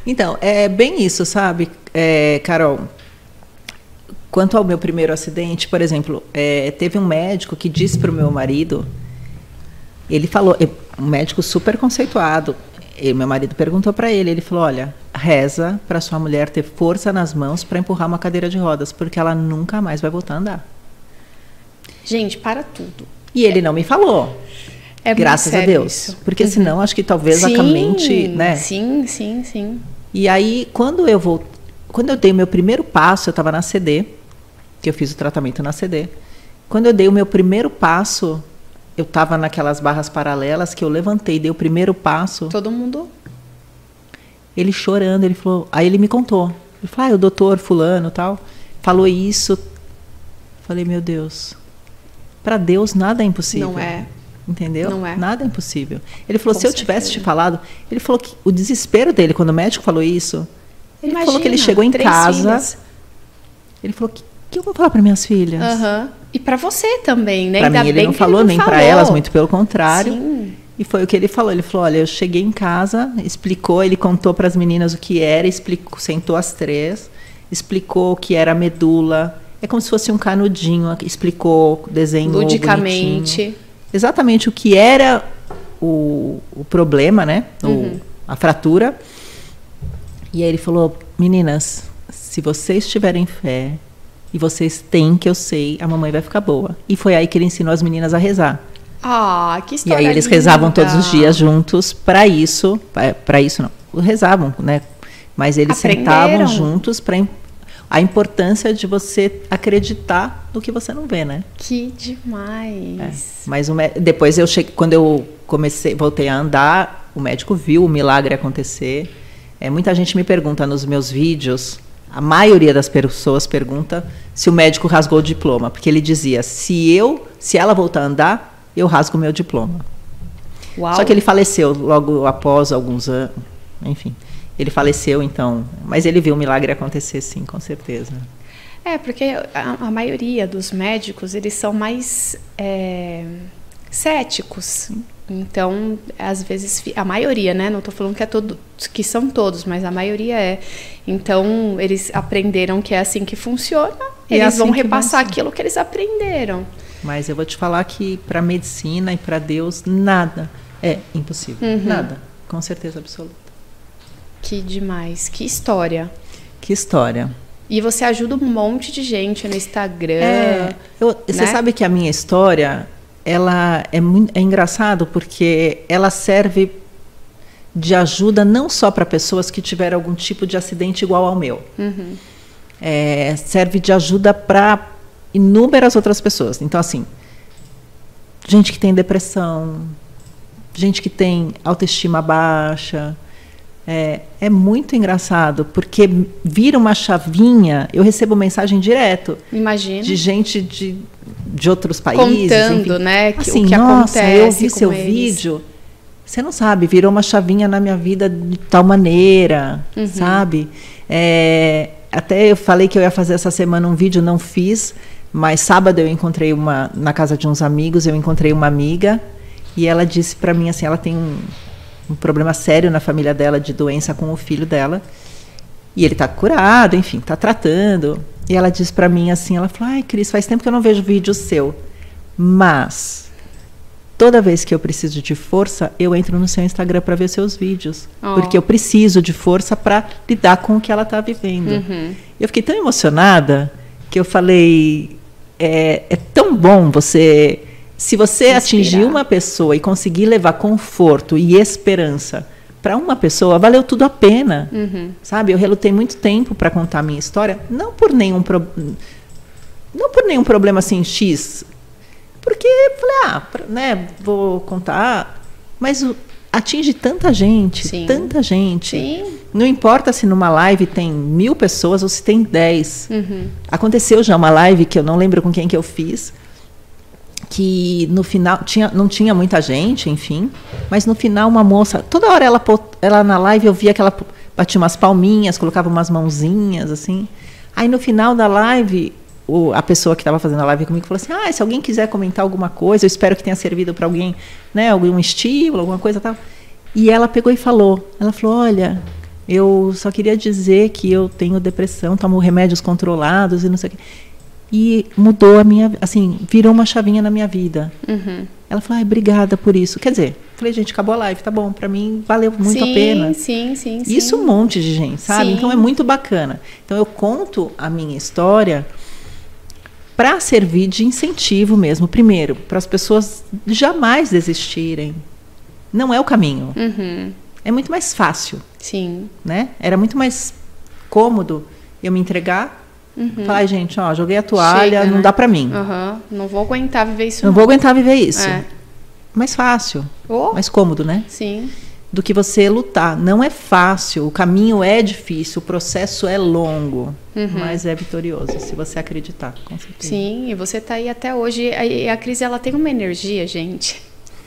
S2: então, é bem isso, sabe, é, Carol? Quanto ao meu primeiro acidente, por exemplo, é, teve um médico que disse para o meu marido ele falou, um médico super conceituado. E meu marido perguntou para ele, ele falou: "Olha, reza para sua mulher ter força nas mãos para empurrar uma cadeira de rodas, porque ela nunca mais vai voltar a andar".
S1: Gente, para tudo.
S2: E ele não me falou.
S1: É
S2: graças a Deus.
S1: Isso.
S2: Porque uhum. senão acho que talvez sim, a mente, né?
S1: Sim, sim, sim.
S2: E aí quando eu vou, quando eu dei o meu primeiro passo, eu estava na CD, que eu fiz o tratamento na CD. Quando eu dei o meu primeiro passo, eu estava naquelas barras paralelas que eu levantei, dei o primeiro passo.
S1: Todo mundo?
S2: Ele chorando, ele falou. Aí ele me contou. Ele falou: ah, o doutor Fulano tal, falou isso. Falei, meu Deus. Para Deus nada é impossível.
S1: Não é.
S2: Entendeu?
S1: Não é.
S2: Nada é impossível. Ele falou:
S1: Com
S2: se eu
S1: certeza.
S2: tivesse te falado. Ele falou que o desespero dele, quando o médico falou isso. Ele
S1: Imagina,
S2: falou que ele chegou em casa.
S1: Filhas.
S2: Ele falou: que, que eu vou falar para minhas filhas?
S1: Uhum. E para você também, né?
S2: Para mim,
S1: Ainda
S2: ele
S1: bem
S2: não falou
S1: ele
S2: nem
S1: não
S2: para
S1: falou.
S2: elas, muito pelo contrário.
S1: Sim.
S2: E foi o que ele falou. Ele falou: Olha, eu cheguei em casa, explicou, ele contou para as meninas o que era, explicou, sentou as três, explicou o que era a medula. É como se fosse um canudinho, explicou, desenhou
S1: Ludicamente.
S2: bonitinho. Exatamente o que era o, o problema, né? O-
S1: Uhum.
S2: a fratura. E aí ele falou: Meninas, se vocês tiverem fé e vocês têm que eu sei, a mamãe vai ficar boa. E foi aí que ele ensinou as meninas a rezar.
S1: Ah, que
S2: E
S1: história
S2: aí eles
S1: linda.
S2: rezavam todos os dias juntos para isso, para isso não, rezavam, né? Mas eles
S1: Aprenderam.
S2: sentavam juntos para a importância de você acreditar no que você não vê, né?
S1: Que demais.
S2: Mas o mé- depois eu cheguei, quando eu comecei, voltei a andar, o médico viu o milagre acontecer. É, muita gente me pergunta nos meus vídeos, a maioria das pessoas pergunta se o médico rasgou o diploma, porque ele dizia: se eu, se ela voltar a andar, eu rasgo o meu diploma.
S1: Uau.
S2: Só que ele faleceu logo após alguns anos, enfim. Ele faleceu, então. Mas ele viu o milagre acontecer, sim, com certeza.
S1: É, porque a, a maioria dos médicos, eles são mais é, céticos. Então, às vezes, a maioria, né? Não estou falando que, é todo, que são todos, mas a maioria é. Então, eles aprenderam que é assim que funciona, e é eles assim vão repassar aquilo que eles aprenderam.
S2: Mas eu vou te falar que para a medicina e para Deus, nada é impossível. Uhum. Nada, com certeza absoluta.
S1: Que demais, que história.
S2: Que história.
S1: E você ajuda um monte de gente no Instagram. É,
S2: eu, né? Você sabe que a minha história, ela é, muito, é engraçado porque ela serve de ajuda não só para pessoas que tiveram algum tipo de acidente igual ao meu. Uhum. É, serve de ajuda para inúmeras outras pessoas. Então, assim, gente que tem depressão, gente que tem autoestima baixa, é, é, muito engraçado, porque vira uma chavinha, eu recebo mensagem direto.
S1: Imagina.
S2: De gente de, de outros países.
S1: Contando, enfim. né? Que,
S2: assim,
S1: o que
S2: nossa,
S1: acontece
S2: eu vi seu
S1: eles.
S2: vídeo. Você não sabe, virou uma chavinha na minha vida de tal maneira, uhum. sabe? É, até eu falei que eu ia fazer essa semana um vídeo, não fiz, mas sábado eu encontrei uma, na casa de uns amigos, eu encontrei uma amiga e ela disse para mim assim, ela tem um, um problema sério na família dela de doença com o filho dela. E ele está curado, enfim, está tratando. E ela disse para mim assim, ela falou: "Ai, Cris, faz tempo que eu não vejo vídeo seu, mas toda vez que eu preciso de força, eu entro no seu Instagram para ver seus vídeos, oh. porque eu preciso de força para lidar com o que ela está vivendo". Uhum. Eu fiquei tão emocionada que eu falei: é, é tão bom você se você Inspirar. atingir uma pessoa e conseguir levar conforto e esperança para uma pessoa, valeu tudo a pena. Uhum. Sabe? Eu relutei muito tempo para contar a minha história, não por nenhum pro... não por nenhum problema assim X, porque falei, ah, né, vou contar, mas atinge tanta gente, Sim. tanta gente.
S1: Sim.
S2: Não importa se numa live tem mil pessoas ou se tem dez. Uhum. Aconteceu já uma live que eu não lembro com quem que eu fiz que no final tinha, não tinha muita gente, enfim, mas no final uma moça, toda hora ela, ela na live eu via que ela batia umas palminhas, colocava umas mãozinhas assim. Aí no final da live, o, a pessoa que estava fazendo a live comigo falou assim: "Ah, se alguém quiser comentar alguma coisa, eu espero que tenha servido para alguém, né, algum estímulo, alguma coisa tal". E ela pegou e falou, ela falou: "Olha, eu só queria dizer que eu tenho depressão, tomo remédios controlados e não sei o quê e mudou a minha, assim, virou uma chavinha na minha vida. Uhum. Ela falou, ah, obrigada por isso. Quer dizer, falei, gente, acabou a live, tá bom, para mim valeu muito
S1: sim,
S2: a pena.
S1: Sim, sim,
S2: sim. Isso um monte de gente, sabe? Sim. Então é muito bacana. Então eu conto a minha história para servir de incentivo mesmo, primeiro, para as pessoas jamais desistirem. Não é o caminho. Uhum. É muito mais fácil.
S1: Sim.
S2: Né? Era muito mais cômodo eu me entregar Uhum. Falar, gente, ó, joguei a toalha, Chega, não né? dá para mim.
S1: Uhum. Não vou aguentar viver isso.
S2: Não, não. vou aguentar viver isso. É. Mais fácil,
S1: oh.
S2: mais cômodo, né?
S1: Sim.
S2: Do que você lutar. Não é fácil, o caminho é difícil, o processo é longo, uhum. mas é vitorioso, se você acreditar, com certeza.
S1: Sim, e você tá aí até hoje. A, a Cris, ela tem uma energia, gente.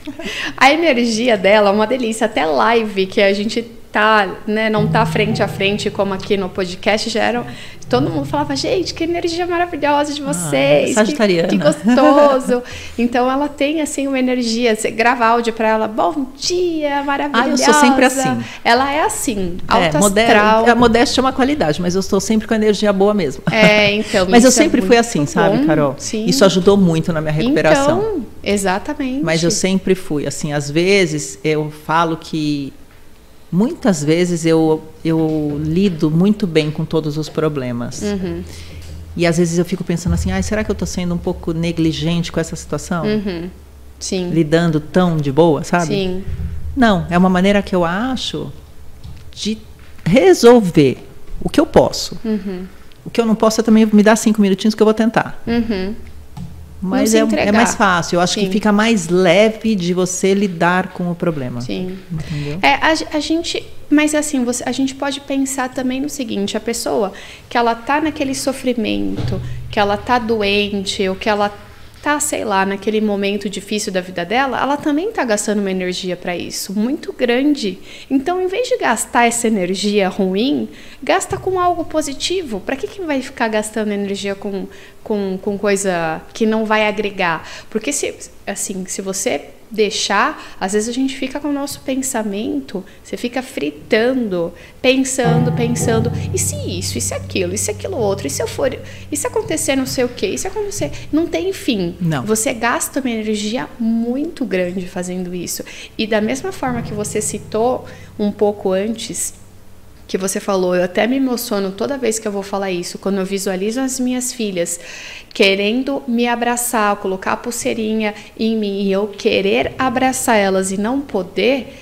S1: A energia dela é uma delícia. Até live que a gente tá, né, não tá frente a frente como aqui no podcast, já era, todo mundo falava, gente, que energia maravilhosa de ah, vocês,
S2: ah.
S1: Que, que gostoso. então ela tem assim uma energia, você grava áudio para ela, bom dia, maravilhosa. Ah,
S2: eu sou sempre assim.
S1: Ela é assim,
S2: alta é. A modéstia é uma qualidade, mas eu estou sempre com energia boa mesmo.
S1: É, então.
S2: mas eu é sempre é fui assim, sabe, bom. Carol?
S1: Sim.
S2: Isso ajudou muito na minha recuperação.
S1: Então, exatamente.
S2: Mas eu sempre fui assim, às vezes eu falo que muitas vezes eu, eu lido muito bem com todos os problemas. Uhum. E às vezes eu fico pensando assim, ah, será que eu estou sendo um pouco negligente com essa situação?
S1: Uhum. Sim.
S2: Lidando tão de boa, sabe?
S1: Sim.
S2: Não, é uma maneira que eu acho de resolver o que eu posso. Uhum. O que eu não posso é também me dar cinco minutinhos que eu vou tentar.
S1: Uhum.
S2: Mas é, é, mais fácil. Eu acho Sim. que fica mais leve de você lidar com o problema.
S1: Sim. Entendeu? É, a, a gente. Mas assim, você, a gente pode pensar também no seguinte: a pessoa que ela tá naquele sofrimento, que ela tá doente, ou que ela tá, sei lá, naquele momento difícil da vida dela, ela também tá gastando uma energia para isso, muito grande. Então, em vez de gastar essa energia ruim, gasta com algo positivo. Para que, que vai ficar gastando energia com, com, com coisa que não vai agregar? Porque se assim, se você deixar, às vezes a gente fica com o nosso pensamento, você fica fritando, pensando, pensando, e se isso, e se aquilo, e se aquilo outro, e se eu for, e se acontecer não sei o que, e se acontecer, não tem fim.
S2: Não.
S1: Você gasta uma energia muito grande fazendo isso. E da mesma forma que você citou um pouco antes, que você falou, eu até me emociono toda vez que eu vou falar isso, quando eu visualizo as minhas filhas querendo me abraçar, colocar a pulseirinha em mim e eu querer abraçar elas e não poder,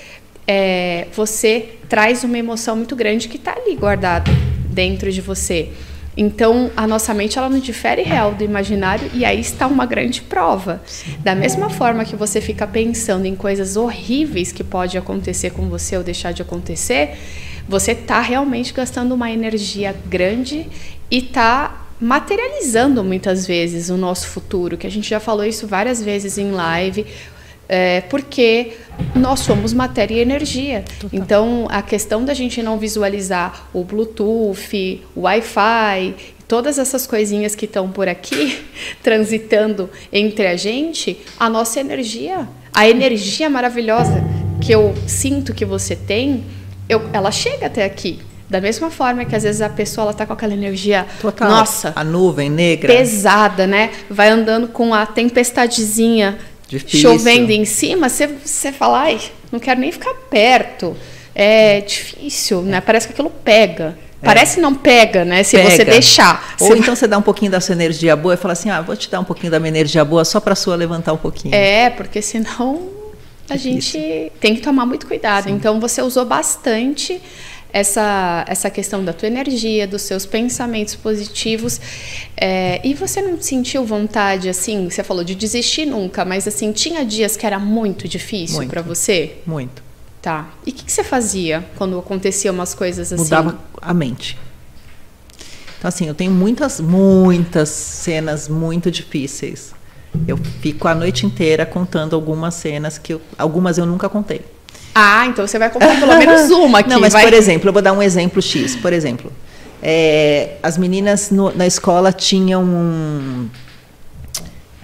S1: é, você traz uma emoção muito grande que está ali guardada dentro de você. Então, a nossa mente ela não difere real do imaginário e aí está uma grande prova. Da mesma forma que você fica pensando em coisas horríveis que pode acontecer com você ou deixar de acontecer, você está realmente gastando uma energia grande e está materializando muitas vezes o nosso futuro, que a gente já falou isso várias vezes em live, é, porque nós somos matéria e energia. Total. Então, a questão da gente não visualizar o Bluetooth, o Wi-Fi, todas essas coisinhas que estão por aqui transitando entre a gente, a nossa energia, a energia maravilhosa que eu sinto que você tem, eu, ela chega até aqui. Da mesma forma que às vezes a pessoa ela tá com aquela energia,
S2: Total.
S1: nossa,
S2: a nuvem negra,
S1: pesada, né? Vai andando com a tempestadezinha
S2: Difícil.
S1: chovendo em cima, você você fala, ai, não quero nem ficar perto. É difícil, né? Parece que aquilo pega. É. Parece não pega, né? Se
S2: Pega.
S1: você deixar.
S2: Ou
S1: Você
S2: então você dá um pouquinho da sua energia boa e fala assim: ah, vou te dar um pouquinho da minha energia boa só para a sua levantar um pouquinho.
S1: É, porque senão a gente tem que tomar muito cuidado. Então você usou bastante essa, essa questão da tua energia, dos seus pensamentos positivos. É, e você não sentiu vontade, assim, você falou de desistir nunca, mas assim, tinha dias que era muito difícil para você?
S2: Muito.
S1: Tá. E o que, que você fazia quando aconteciam umas coisas assim?
S2: Mudava a mente. Então, assim, eu tenho muitas, muitas cenas muito difíceis. Eu fico a noite inteira contando algumas cenas que eu- algumas eu nunca contei.
S1: Ah, então você vai contar pelo menos uma aqui.
S2: Não, mas
S1: vai...
S2: por exemplo, eu vou dar um exemplo X. Por exemplo, é, as meninas no- na escola tinham um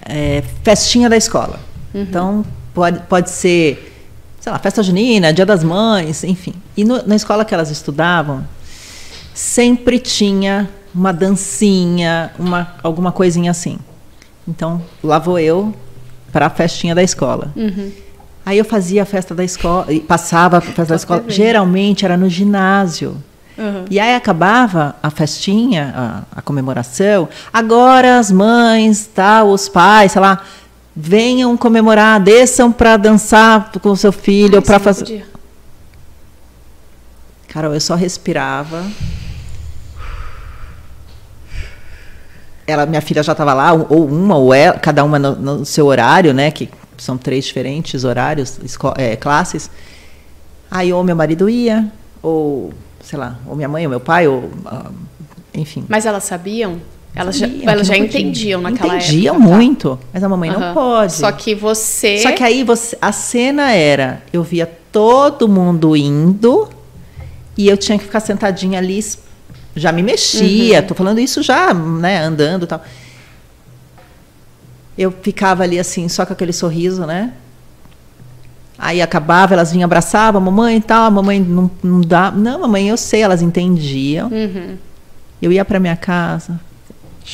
S2: é, festinha da escola.
S1: Uhum.
S2: Então pode, pode ser, sei lá, festa junina, Dia das Mães, enfim. E no- na escola que elas estudavam sempre tinha uma dancinha, uma alguma coisinha assim. Então lá vou eu para a festinha da escola.
S1: Uhum.
S2: Aí eu fazia a festa da escola, e passava a festa da escola. Geralmente era no ginásio.
S1: Uhum.
S2: E aí acabava a festinha, a, a comemoração. Agora as mães, tal, os pais, sei lá, venham comemorar, desçam para dançar com o seu filho, para fazer. Carol, eu só respirava. Ela, minha filha já estava lá, ou uma, ou ela, cada uma no, no seu horário, né? Que são três diferentes horários, é, classes. Aí ou meu marido ia, ou, sei lá, ou minha mãe, ou meu pai, ou ah, enfim.
S1: Mas elas sabiam? Elas já,
S2: Sabiam
S1: elas já
S2: não podia.
S1: entendiam naquela
S2: Entendiam
S1: época. tá?
S2: muito, mas a mamãe
S1: Aham.
S2: não pode.
S1: Só que você.
S2: Só que aí você, a cena era, eu via todo mundo indo e eu tinha que ficar sentadinha ali, já me mexia,
S1: Uhum.
S2: tô falando isso já, né, andando e tal. Eu ficava ali assim, só com aquele sorriso, né? Aí acabava, elas vinham abraçavam mamãe e tal, a mamãe não, não dá. Não, mamãe, eu sei, elas entendiam.
S1: Uhum.
S2: Eu ia para minha casa,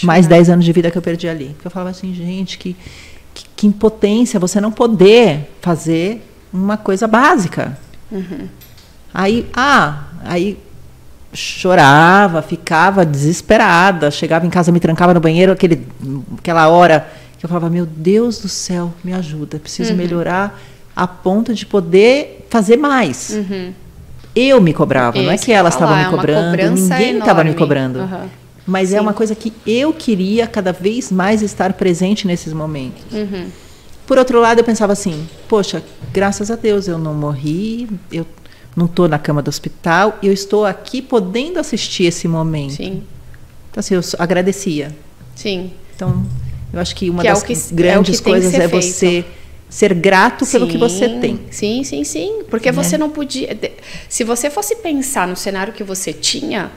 S2: mais 10 anos de vida que eu perdi ali. Porque eu falava assim, gente, que, que, que impotência você não poder fazer uma coisa básica. Aí, ah, aí chorava, ficava desesperada, chegava em casa, me trancava no banheiro, aquele, aquela hora que eu falava, meu Deus do céu, me ajuda, preciso melhorar a ponto de poder fazer mais.
S1: Uhum.
S2: Eu me cobrava, não é
S1: Isso
S2: que elas estavam me
S1: é
S2: cobrando,
S1: cobrança
S2: ninguém estava me cobrando.
S1: Aham.
S2: Mas
S1: Sim.
S2: é uma coisa que eu queria cada vez mais estar presente nesses momentos.
S1: Uhum.
S2: Por outro lado, eu pensava assim: poxa, graças a Deus eu não morri, eu não estou na cama do hospital, eu estou aqui podendo assistir esse momento.
S1: Sim,
S2: Então, assim, eu agradecia.
S1: sim.
S2: Então, Eu acho que uma que das é que, grandes é coisas é feito. você ser grato sim, pelo que você tem.
S1: Sim, sim, sim. Porque né? você não podia. Se você fosse pensar no cenário que você tinha,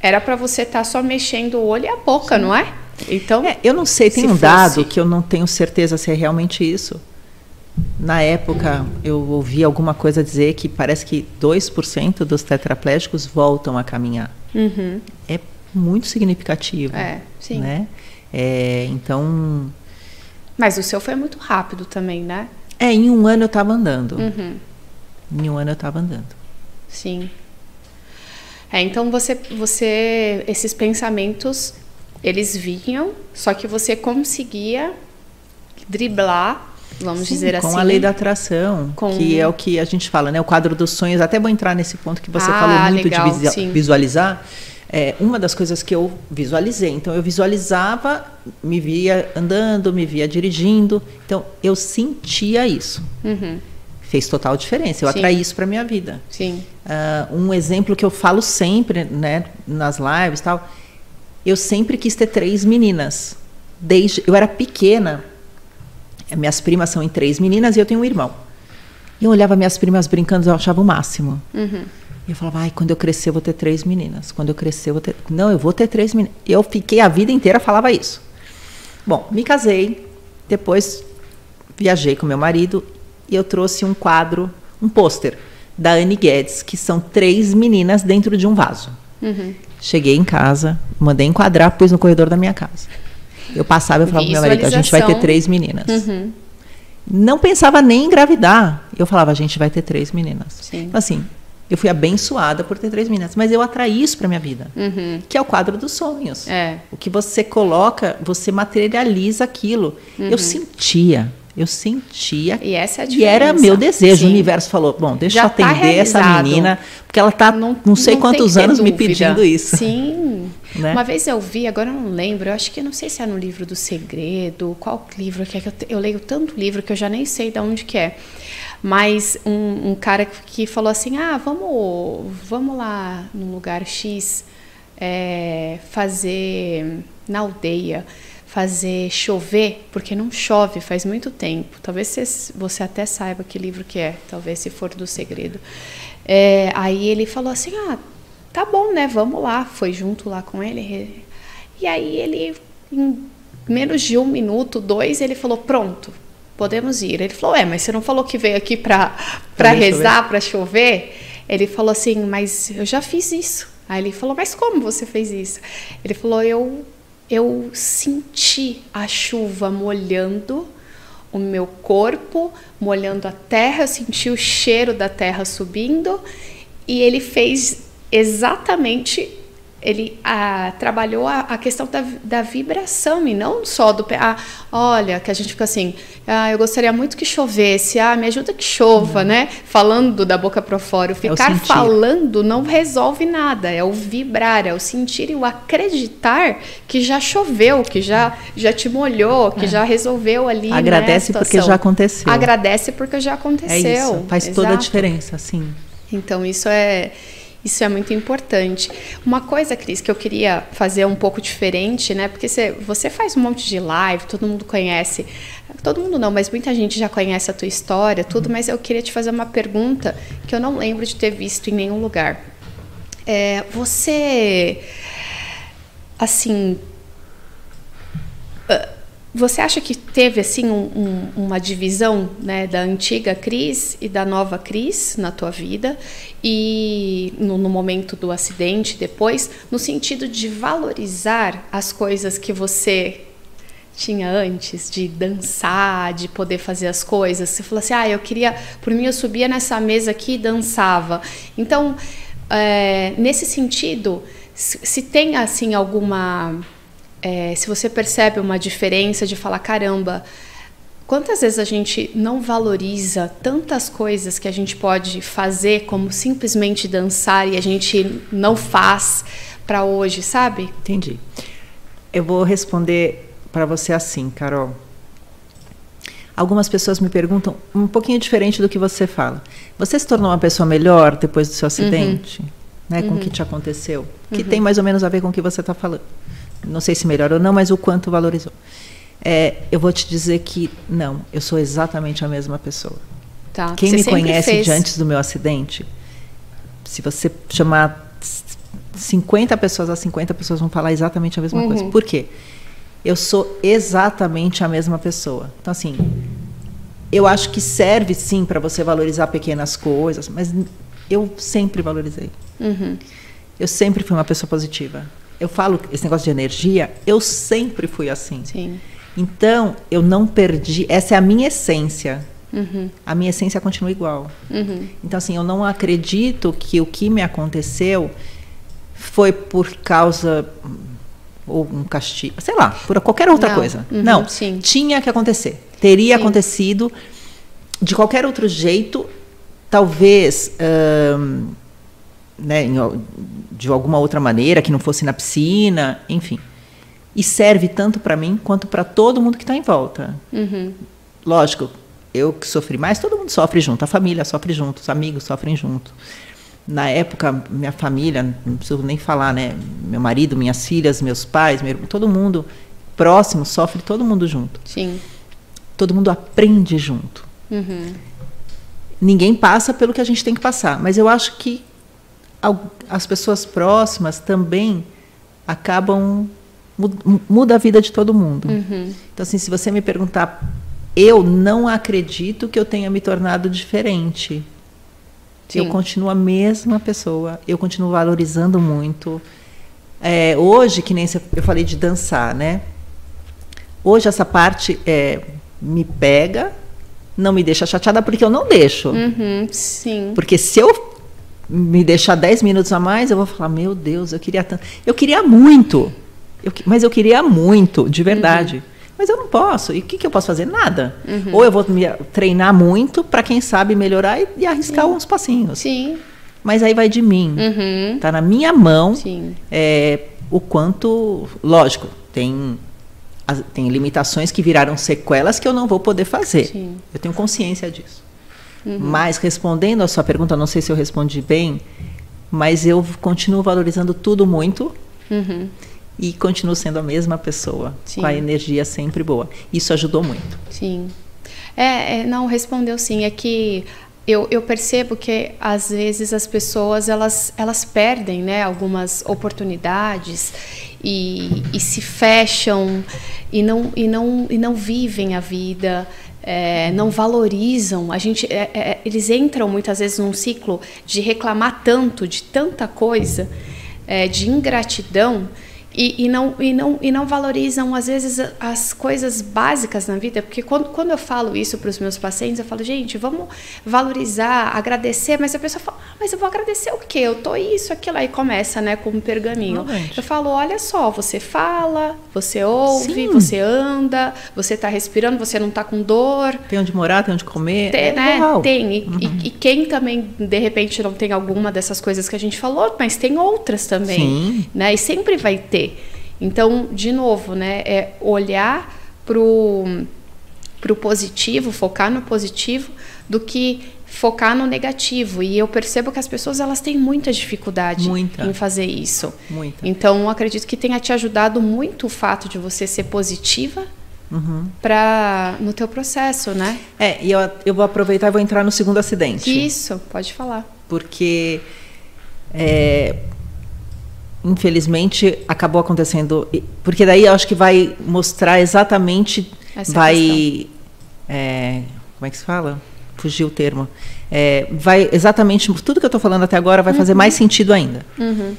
S1: era para você estar tá só mexendo o olho e a boca, sim. não é?
S2: Então. É, eu não sei, tem um fosse... dado que eu não tenho certeza se é realmente isso. Na época, eu ouvi alguma coisa dizer que parece que 2% dos tetraplégicos voltam a caminhar. Uhum. É muito significativo. É, sim. Né? É, então,
S1: mas o seu foi muito rápido também, né?
S2: É, em um ano eu estava andando. Uhum. Em um ano eu estava andando.
S1: Sim. É, então você, você, esses pensamentos, eles vinham, só que você conseguia driblar, vamos Sim, dizer assim.
S2: Com a lei da atração, com... que é o que a gente fala, né? O quadro dos sonhos. Até vou entrar nesse ponto que você ah, falou muito legal, de visualizar é, uma das coisas que eu visualizei. Então, eu visualizava, me via andando, me via dirigindo. Então, eu sentia isso. Uhum. Fez total diferença. Eu Sim. atraí isso para minha vida.
S1: Sim.
S2: Uh, um exemplo que eu falo sempre, né, nas lives, tal. Eu sempre quis ter três meninas. Desde eu era pequena, minhas primas são em três meninas e eu tenho um irmão. E eu olhava minhas primas brincando, eu achava o máximo. Uhum. E eu falava, ai, quando eu crescer eu vou ter três meninas. Quando eu crescer eu vou ter. Não, eu vou ter três meninas. Eu fiquei a vida inteira falava isso. Bom, me casei, depois viajei com meu marido e eu trouxe um quadro, um pôster da Anne Guedes, que são três meninas dentro de um vaso. Uhum. Cheguei em casa, mandei enquadrar, pus no corredor da minha casa. Eu passava e falava pro meu marido, a gente vai ter três meninas. Uhum. Não pensava nem em engravidar. Eu falava, a gente vai ter três meninas. Sim. Então, assim, eu fui abençoada por ter três meninas, mas eu atraí isso para minha vida, uhum. que é o quadro dos sonhos. É. O que você coloca, você materializa aquilo. Uhum. Eu sentia, eu sentia.
S1: E essa é a
S2: diferença. E era meu desejo. Sim. O universo falou: bom, deixa eu tá atender tá essa menina, porque ela está não, não sei não quantos anos me pedindo isso.
S1: Sim. né? Uma vez eu vi, agora eu não lembro, eu acho que não sei se é no livro do Segredo, qual livro que é que eu, eu leio tanto livro que eu já nem sei de onde que é mas um, um, cara que falou assim, ah, vamos, vamos lá no lugar X é, fazer na aldeia fazer chover, porque não chove faz muito tempo. Talvez você, você até saiba que livro que é, talvez se for do segredo. É, aí ele falou assim, ah, tá bom, né? Vamos lá. Foi junto lá com ele. E aí ele, em menos de um minuto, dois, ele falou, pronto, podemos ir. Ele falou, é, mas você não falou que veio aqui para rezar, para chover? Ele falou assim, mas eu já fiz isso. Aí ele falou, mas como você fez isso? Ele falou, eu, eu senti a chuva molhando o meu corpo, molhando a terra, eu senti o cheiro da terra subindo e ele fez exatamente ele ah, trabalhou a, a questão da, da, vibração e não só do ah, olha que a gente fica assim ah, eu gostaria muito que chovesse ah me ajuda que chova uhum. né falando da boca para fora o ficar é falando não resolve nada é o vibrar é o sentir e o acreditar que já choveu que já já te molhou que é. já resolveu ali né,
S2: agradece né, porque já aconteceu
S1: agradece porque já aconteceu é
S2: isso. faz Exato. toda a diferença sim
S1: então isso é isso é muito importante. Uma coisa, Cris, que eu queria fazer um pouco diferente, né? Porque você, você faz um monte de live, todo mundo conhece. Todo mundo não, mas muita gente já conhece a tua história, tudo, mas eu queria te fazer uma pergunta que eu não lembro de ter visto em nenhum lugar. É, você, assim, você acha que teve assim um, um, uma divisão né, da antiga Cris e da nova Cris na tua vida e no, no, momento do acidente depois, no sentido de valorizar as coisas que você tinha antes, de dançar, de poder fazer as coisas. Você falou assim, ah, eu queria, por mim eu subia nessa mesa aqui e dançava. Então, é, nesse sentido, se, se tem assim alguma é, se você percebe uma diferença de falar, caramba, quantas vezes a gente não valoriza tantas coisas que a gente pode fazer, como simplesmente dançar, e a gente não faz para hoje, sabe?
S2: Entendi. Eu vou responder para você assim, Carol. Algumas pessoas me perguntam um pouquinho diferente do que você fala. Você se tornou uma pessoa melhor depois do seu acidente? Uhum. Né, com o que uhum. te aconteceu? Que uhum. tem mais ou menos a ver com o que você está falando. Não sei se melhor ou não, mas o quanto valorizou. É, eu vou te dizer que não, eu sou exatamente a mesma pessoa.
S1: Tá.
S2: Quem
S1: Você
S2: me conhece
S1: fez.
S2: de antes do meu acidente, se você chamar 50 pessoas, as 50 pessoas vão falar exatamente a mesma
S1: Uhum.
S2: coisa. Por quê? Eu sou exatamente a mesma pessoa. Então, assim, eu acho que serve sim para você valorizar pequenas coisas, mas eu sempre valorizei.
S1: Uhum.
S2: Eu sempre fui uma pessoa positiva. Eu falo esse negócio de energia, eu sempre fui assim.
S1: Sim.
S2: Então, eu não perdi. Essa é a minha essência.
S1: Uhum.
S2: A minha essência continua igual.
S1: Uhum.
S2: Então, assim, eu não acredito que o que me aconteceu foi por causa hum, ou um castigo, sei lá, por qualquer outra
S1: Não.
S2: coisa.
S1: Uhum,
S2: não,
S1: sim.
S2: tinha que acontecer. Teria
S1: Sim.
S2: acontecido de qualquer outro jeito, talvez hum, né, de alguma outra maneira, que não fosse na piscina, enfim. E serve tanto para mim quanto para todo mundo que está em volta.
S1: Uhum.
S2: Lógico, eu que sofri mais, todo mundo sofre junto, a família sofre junto, os amigos sofrem junto. Na época, minha família, não preciso nem falar, né? Meu marido, minhas filhas, meus pais, meu todo mundo próximo sofre todo mundo junto.
S1: Sim.
S2: Todo mundo aprende junto.
S1: Uhum.
S2: Ninguém passa pelo que a gente tem que passar, mas eu acho que as pessoas próximas também acabam mu- muda a vida de todo mundo.
S1: Uhum.
S2: Então, assim, se você me perguntar, eu não acredito que eu tenha me tornado diferente. Eu
S1: Sim.
S2: continuo a mesma pessoa, eu continuo valorizando muito. É, hoje, que nem eu falei de dançar, né? Hoje essa parte é, me pega, não me deixa chateada, porque eu não deixo.
S1: Uhum. Sim.
S2: Porque se eu me deixar 10 minutos a mais, eu vou falar, meu Deus, eu queria tanto. Eu queria muito. Eu mas eu queria muito, de verdade. Mas eu não posso. E o que, que eu posso fazer? Nada. Ou eu vou me treinar muito para, quem sabe, melhorar e, e arriscar uns passinhos.
S1: Sim.
S2: Mas aí vai de mim.
S1: Uhum.
S2: Tá na minha mão é, o quanto. Lógico, tem, tem limitações que viraram sequelas que eu não vou poder fazer.
S1: Sim.
S2: Eu tenho consciência disso. Mas respondendo a sua pergunta, não sei se eu respondi bem, mas eu continuo valorizando tudo muito
S1: Uhum.
S2: e continuo sendo a mesma pessoa,
S1: Sim.
S2: com a energia sempre boa. Isso ajudou muito.
S1: Sim. É, é, não, respondeu sim. É que eu, eu percebo que às vezes as pessoas elas, elas perdem né, algumas oportunidades e, e se fecham e não, e, não, e não vivem a vida. É, não valorizam, a gente, é, é, eles entram muitas vezes num ciclo de reclamar tanto de tanta coisa, é, de ingratidão, e, e, não, e, não, e não valorizam, às vezes, as coisas básicas na vida. Porque quando, quando eu falo isso para os meus pacientes, eu falo, gente, vamos valorizar, agradecer. Mas a pessoa fala, ah, mas eu vou agradecer o quê? Eu tô isso, aquilo. Aí começa né, com um pergaminho.
S2: Realmente.
S1: Eu falo, olha só, você fala, você ouve,
S2: Sim.
S1: você anda, você está respirando, você não está com dor.
S2: Tem onde morar, tem onde comer.
S1: Tem,
S2: é
S1: né? Tem. E, e- e quem também, de repente, não tem alguma dessas coisas que a gente falou, mas tem outras também.
S2: Sim.
S1: Né? E sempre vai ter. Então, de novo, né? É olhar pro, pro positivo, focar no positivo, do que focar no negativo. E eu percebo que as pessoas elas têm muita dificuldade
S2: Muita.
S1: em fazer isso.
S2: Muita.
S1: Então, eu acredito que tenha te ajudado muito o fato de você ser positiva
S2: Uhum.
S1: para no teu processo, né?
S2: É, e eu, eu vou aproveitar e vou entrar no segundo acidente.
S1: Isso, pode falar.
S2: porque é, infelizmente acabou acontecendo porque daí eu acho que vai mostrar exatamente
S1: Essa
S2: vai é, como é que se fala fugiu o termo É, vai exatamente tudo que eu estou falando até agora vai fazer mais sentido ainda
S1: Uhum.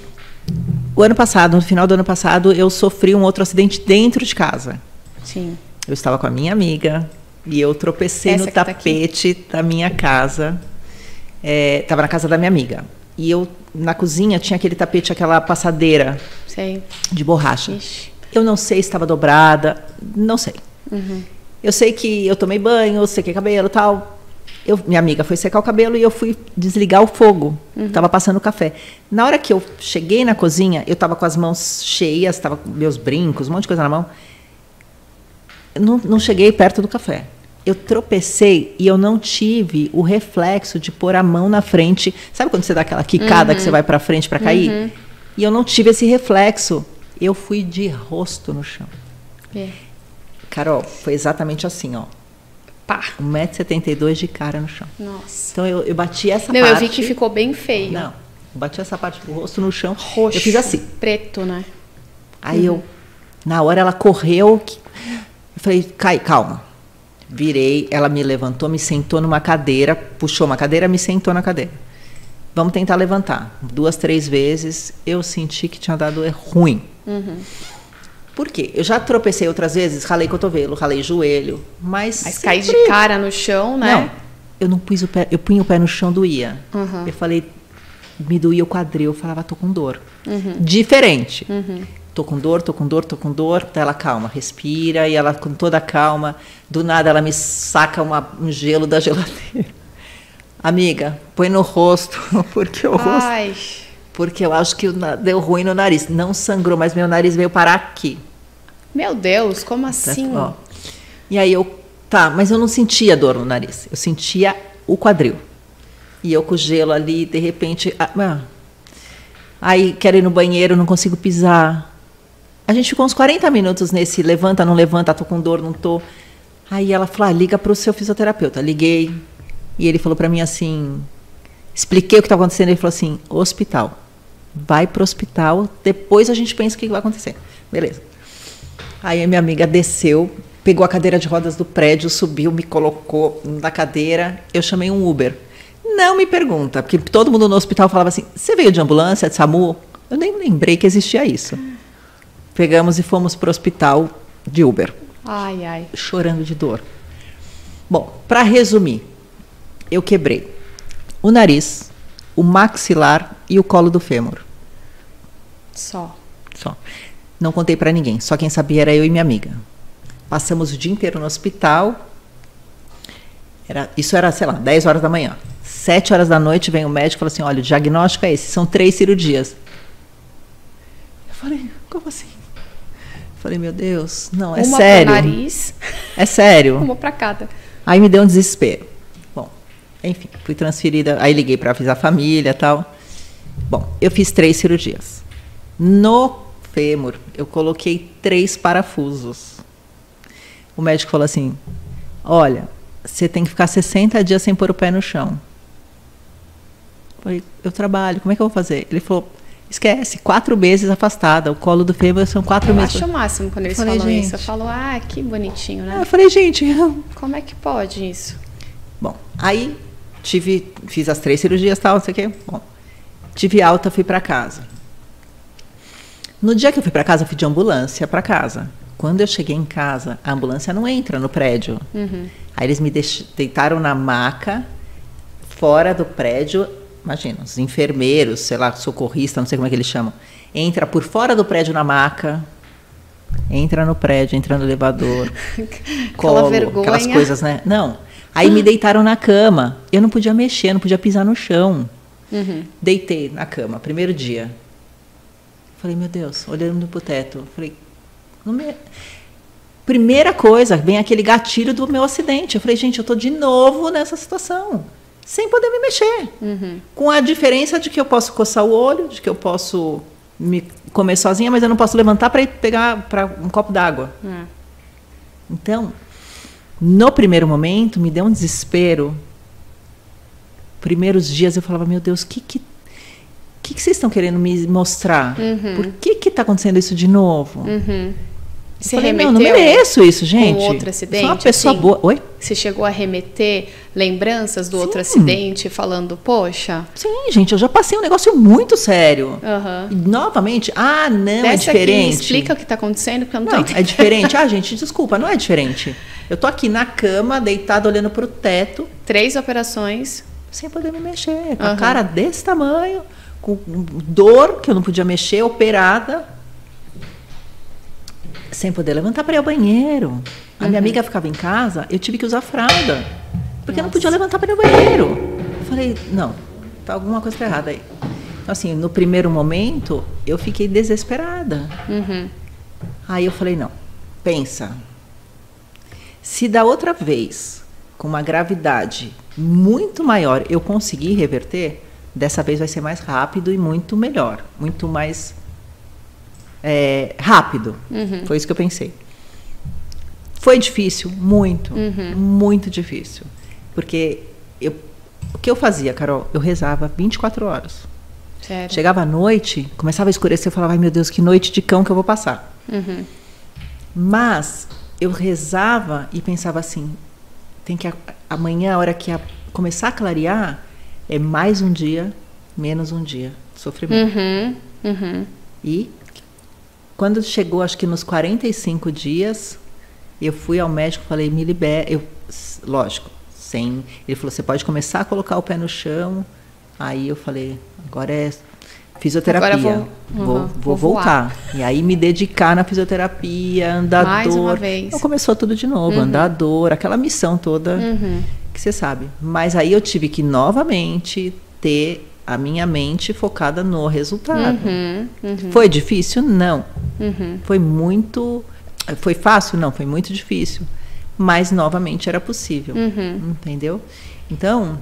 S2: o ano passado no final do ano passado eu sofri um outro acidente dentro de casa
S1: Sim.
S2: eu estava com a minha amiga e eu tropecei
S1: Essa
S2: no
S1: tá
S2: tapete da minha casa. Estava na casa da minha amiga. E eu, na cozinha, tinha aquele tapete, aquela passadeira
S1: Sei.
S2: de borracha.
S1: Ixi.
S2: Eu não sei se estava dobrada, não sei.
S1: Uhum.
S2: Eu sei que eu tomei banho, sequei cabelo e tal. Eu, minha amiga foi secar o cabelo e eu fui desligar o fogo. Estava passando café. Na hora que eu cheguei na cozinha, eu estava com as mãos cheias, estava com meus brincos, um monte de coisa na mão. Eu não, não cheguei perto do café. Eu tropecei e eu não tive o reflexo de pôr a mão na frente. Sabe quando você dá aquela quicada que você vai para frente para cair? E eu não tive esse reflexo. Eu fui de rosto no chão.
S1: É.
S2: Carol, foi exatamente assim, ó.
S1: Pá.
S2: 1,72m de cara no chão.
S1: Nossa.
S2: Então eu, eu bati essa
S1: Não,
S2: parte.
S1: eu vi que ficou bem feio.
S2: Não, eu bati essa parte do rosto no chão.
S1: Roxo.
S2: Eu fiz assim.
S1: Preto, né?
S2: Aí eu, na hora ela correu. Eu falei, cai, calma. Virei, ela me levantou, me sentou numa cadeira, puxou uma cadeira, me sentou na cadeira. Vamos tentar levantar. Duas, três vezes, eu senti que tinha dado é ruim. Por quê? Eu já tropecei outras vezes, ralei cotovelo, ralei joelho, mas.
S1: Mas cair de
S2: sempre-
S1: cara no chão, né?
S2: Não, eu não pus o pé, eu punha o pé no chão, doía.
S1: Uhum.
S2: Eu falei, me doía o quadril, eu falava, tô com dor.
S1: Uhum.
S2: Diferente. Tô com dor, tô com dor, tô com dor. Daí ela calma, respira e ela com toda a calma, do nada ela me saca uma- um gelo da geladeira. Amiga, põe no rosto, porque o rosto, porque eu acho que deu ruim no nariz. Não sangrou, mas meu nariz veio parar aqui.
S1: meu Deus, como
S2: Tá,
S1: assim?
S2: ó. E aí eu, tá, mas eu não sentia dor no nariz, eu sentia o quadril. E eu com o gelo ali, de repente, ah. aí quero ir no banheiro, não consigo pisar. A gente ficou uns 40 minutos nesse levanta, não levanta, tô com dor, não tô. Aí ela falou: ah, liga para o seu fisioterapeuta. Liguei e ele falou para mim assim, expliquei o que estava acontecendo, ele falou assim: hospital. Vai pro hospital, depois a gente pensa o que vai acontecer. Beleza. Aí a minha amiga desceu, pegou a cadeira de rodas do prédio, subiu, me colocou na cadeira. Eu chamei um Uber. Não me pergunta, porque todo mundo no hospital falava assim: você veio de ambulância, de SAMU? Eu nem lembrei que existia isso. Pegamos e fomos para o hospital de Uber,
S1: Ai, ai.
S2: chorando de dor. Bom, para resumir, eu quebrei o nariz, o maxilar e o colo do fêmur.
S1: Só.
S2: Só. Não contei para ninguém, só quem sabia era eu e minha amiga. Passamos o dia inteiro no hospital. Era, isso era, sei lá, 10 horas da manhã. 7 horas da noite vem o médico e fala assim: olha, o diagnóstico é esse, são três cirurgias. Eu falei, como assim? Falei, meu Deus, não, é
S1: uma
S2: sério.
S1: pro nariz,
S2: É sério.
S1: uma pra cada.
S2: Aí me deu um desespero. Bom, enfim, fui transferida. Aí liguei para avisar a família tal. Bom, eu fiz três cirurgias. No fêmur, eu coloquei três parafusos. O médico falou assim: Olha, você tem que ficar 60 dias sem pôr o pé no chão. Eu falei, eu trabalho, como é que eu vou fazer? Ele falou: Esquece, quatro meses afastada. O colo do fêmur são quatro
S1: Eu
S2: meses.
S1: acho o máximo quando eles
S2: Falei,
S1: falam isso. Eu
S2: gente.
S1: falo, ah, que bonitinho,
S2: Aí Eu
S1: né?
S2: falei, gente,
S1: Como é que pode isso?
S2: Bom, aí tive, fiz as três cirurgias, tal, não sei o quê. Bom, tive alta, fui para casa. No dia que eu fui para casa, eu fui de ambulância para casa. Quando eu cheguei em casa, a ambulância não entra no prédio. Aí eles me deitaram na maca, fora do prédio. Imagina, os enfermeiros, sei lá, socorrista, não sei como é que eles chamam. Entra por fora do prédio na maca, entra no prédio, entra no elevador, colo,
S1: vergonha.
S2: aquelas coisas, né? Não. Aí me deitaram na cama. Eu não podia mexer, não podia pisar no chão.
S1: Uhum.
S2: Deitei na cama, primeiro dia. Falei, meu Deus, olhando pro teto. Falei, me... primeira coisa, vem aquele gatilho do meu acidente. Eu falei, gente, eu tô de novo nessa situação, sem poder me mexer.
S1: Uhum.
S2: Com a diferença de que eu posso coçar o olho, de que eu posso me comer sozinha, mas eu não posso levantar para ir pegar para um copo d'água.
S1: É.
S2: Então, no primeiro momento, me deu um desespero. Primeiros dias eu falava, meu Deus, o que que, que que vocês estão querendo me mostrar? Por que que está acontecendo isso de novo?
S1: Uhum. Se
S2: falei,
S1: remeteu
S2: não, não mereço isso, gente.
S1: outro
S2: Eu
S1: acidente?
S2: sou uma pessoa
S1: assim?
S2: boa. Oi?
S1: Você chegou a remeter lembranças do outro
S2: Sim.
S1: acidente, falando, poxa,
S2: Sim, gente, eu já passei um negócio muito sério. E, novamente, ah, não, é
S1: Desce aqui,
S2: diferente.
S1: explica o que está acontecendo, porque eu não, tô
S2: Não,
S1: entendendo.
S2: é diferente. Ah, gente, desculpa, não é diferente. Eu tô aqui na cama, deitada, olhando pro teto,
S1: Três operações.
S2: sem poder me mexer, com a
S1: Aham.
S2: cara desse tamanho, com dor que eu não podia mexer, operada, sem poder levantar para ir ao banheiro. A minha amiga ficava em casa, eu tive que usar fralda, porque eu não podia levantar para ir ao banheiro. Eu falei, não, tá alguma coisa errada aí. Então, assim, no primeiro momento, eu fiquei desesperada.
S1: Uhum.
S2: Aí eu falei, não, pensa. Se da outra vez, com uma gravidade muito maior, eu conseguir reverter, dessa vez vai ser mais rápido e muito melhor. Muito mais é, rápido.
S1: Uhum.
S2: Foi isso que eu pensei. Foi difícil, muito, uhum. muito difícil. Porque eu, o que eu fazia, Carol? Eu rezava 24 horas. Sério? Chegava à noite, começava a escurecer, eu falava, ai meu Deus, que noite de cão que eu vou passar. Uhum. Mas eu rezava e pensava assim, tem que amanhã, a hora que a, começar a clarear, é mais um dia, menos um dia de sofrimento. Uhum. Uhum. E quando chegou, acho que nos 45 dias, eu fui ao médico, falei, me libera. Eu, lógico, sem. Ele falou, você pode começar a colocar o pé no chão. Aí eu falei, agora é fisioterapia. Agora vou, vou, uhum, vou, vou voltar. E aí me dedicar na fisioterapia, andador. Mais uma vez. Então começou tudo de novo, uhum. andador, aquela missão toda uhum. que você sabe. Mas aí eu tive que novamente ter a minha mente focada no resultado. Uhum, uhum. Foi difícil? Não. Uhum. Foi muito. Foi fácil? Não, foi muito difícil. Mas novamente era possível. Uhum. Entendeu? Então,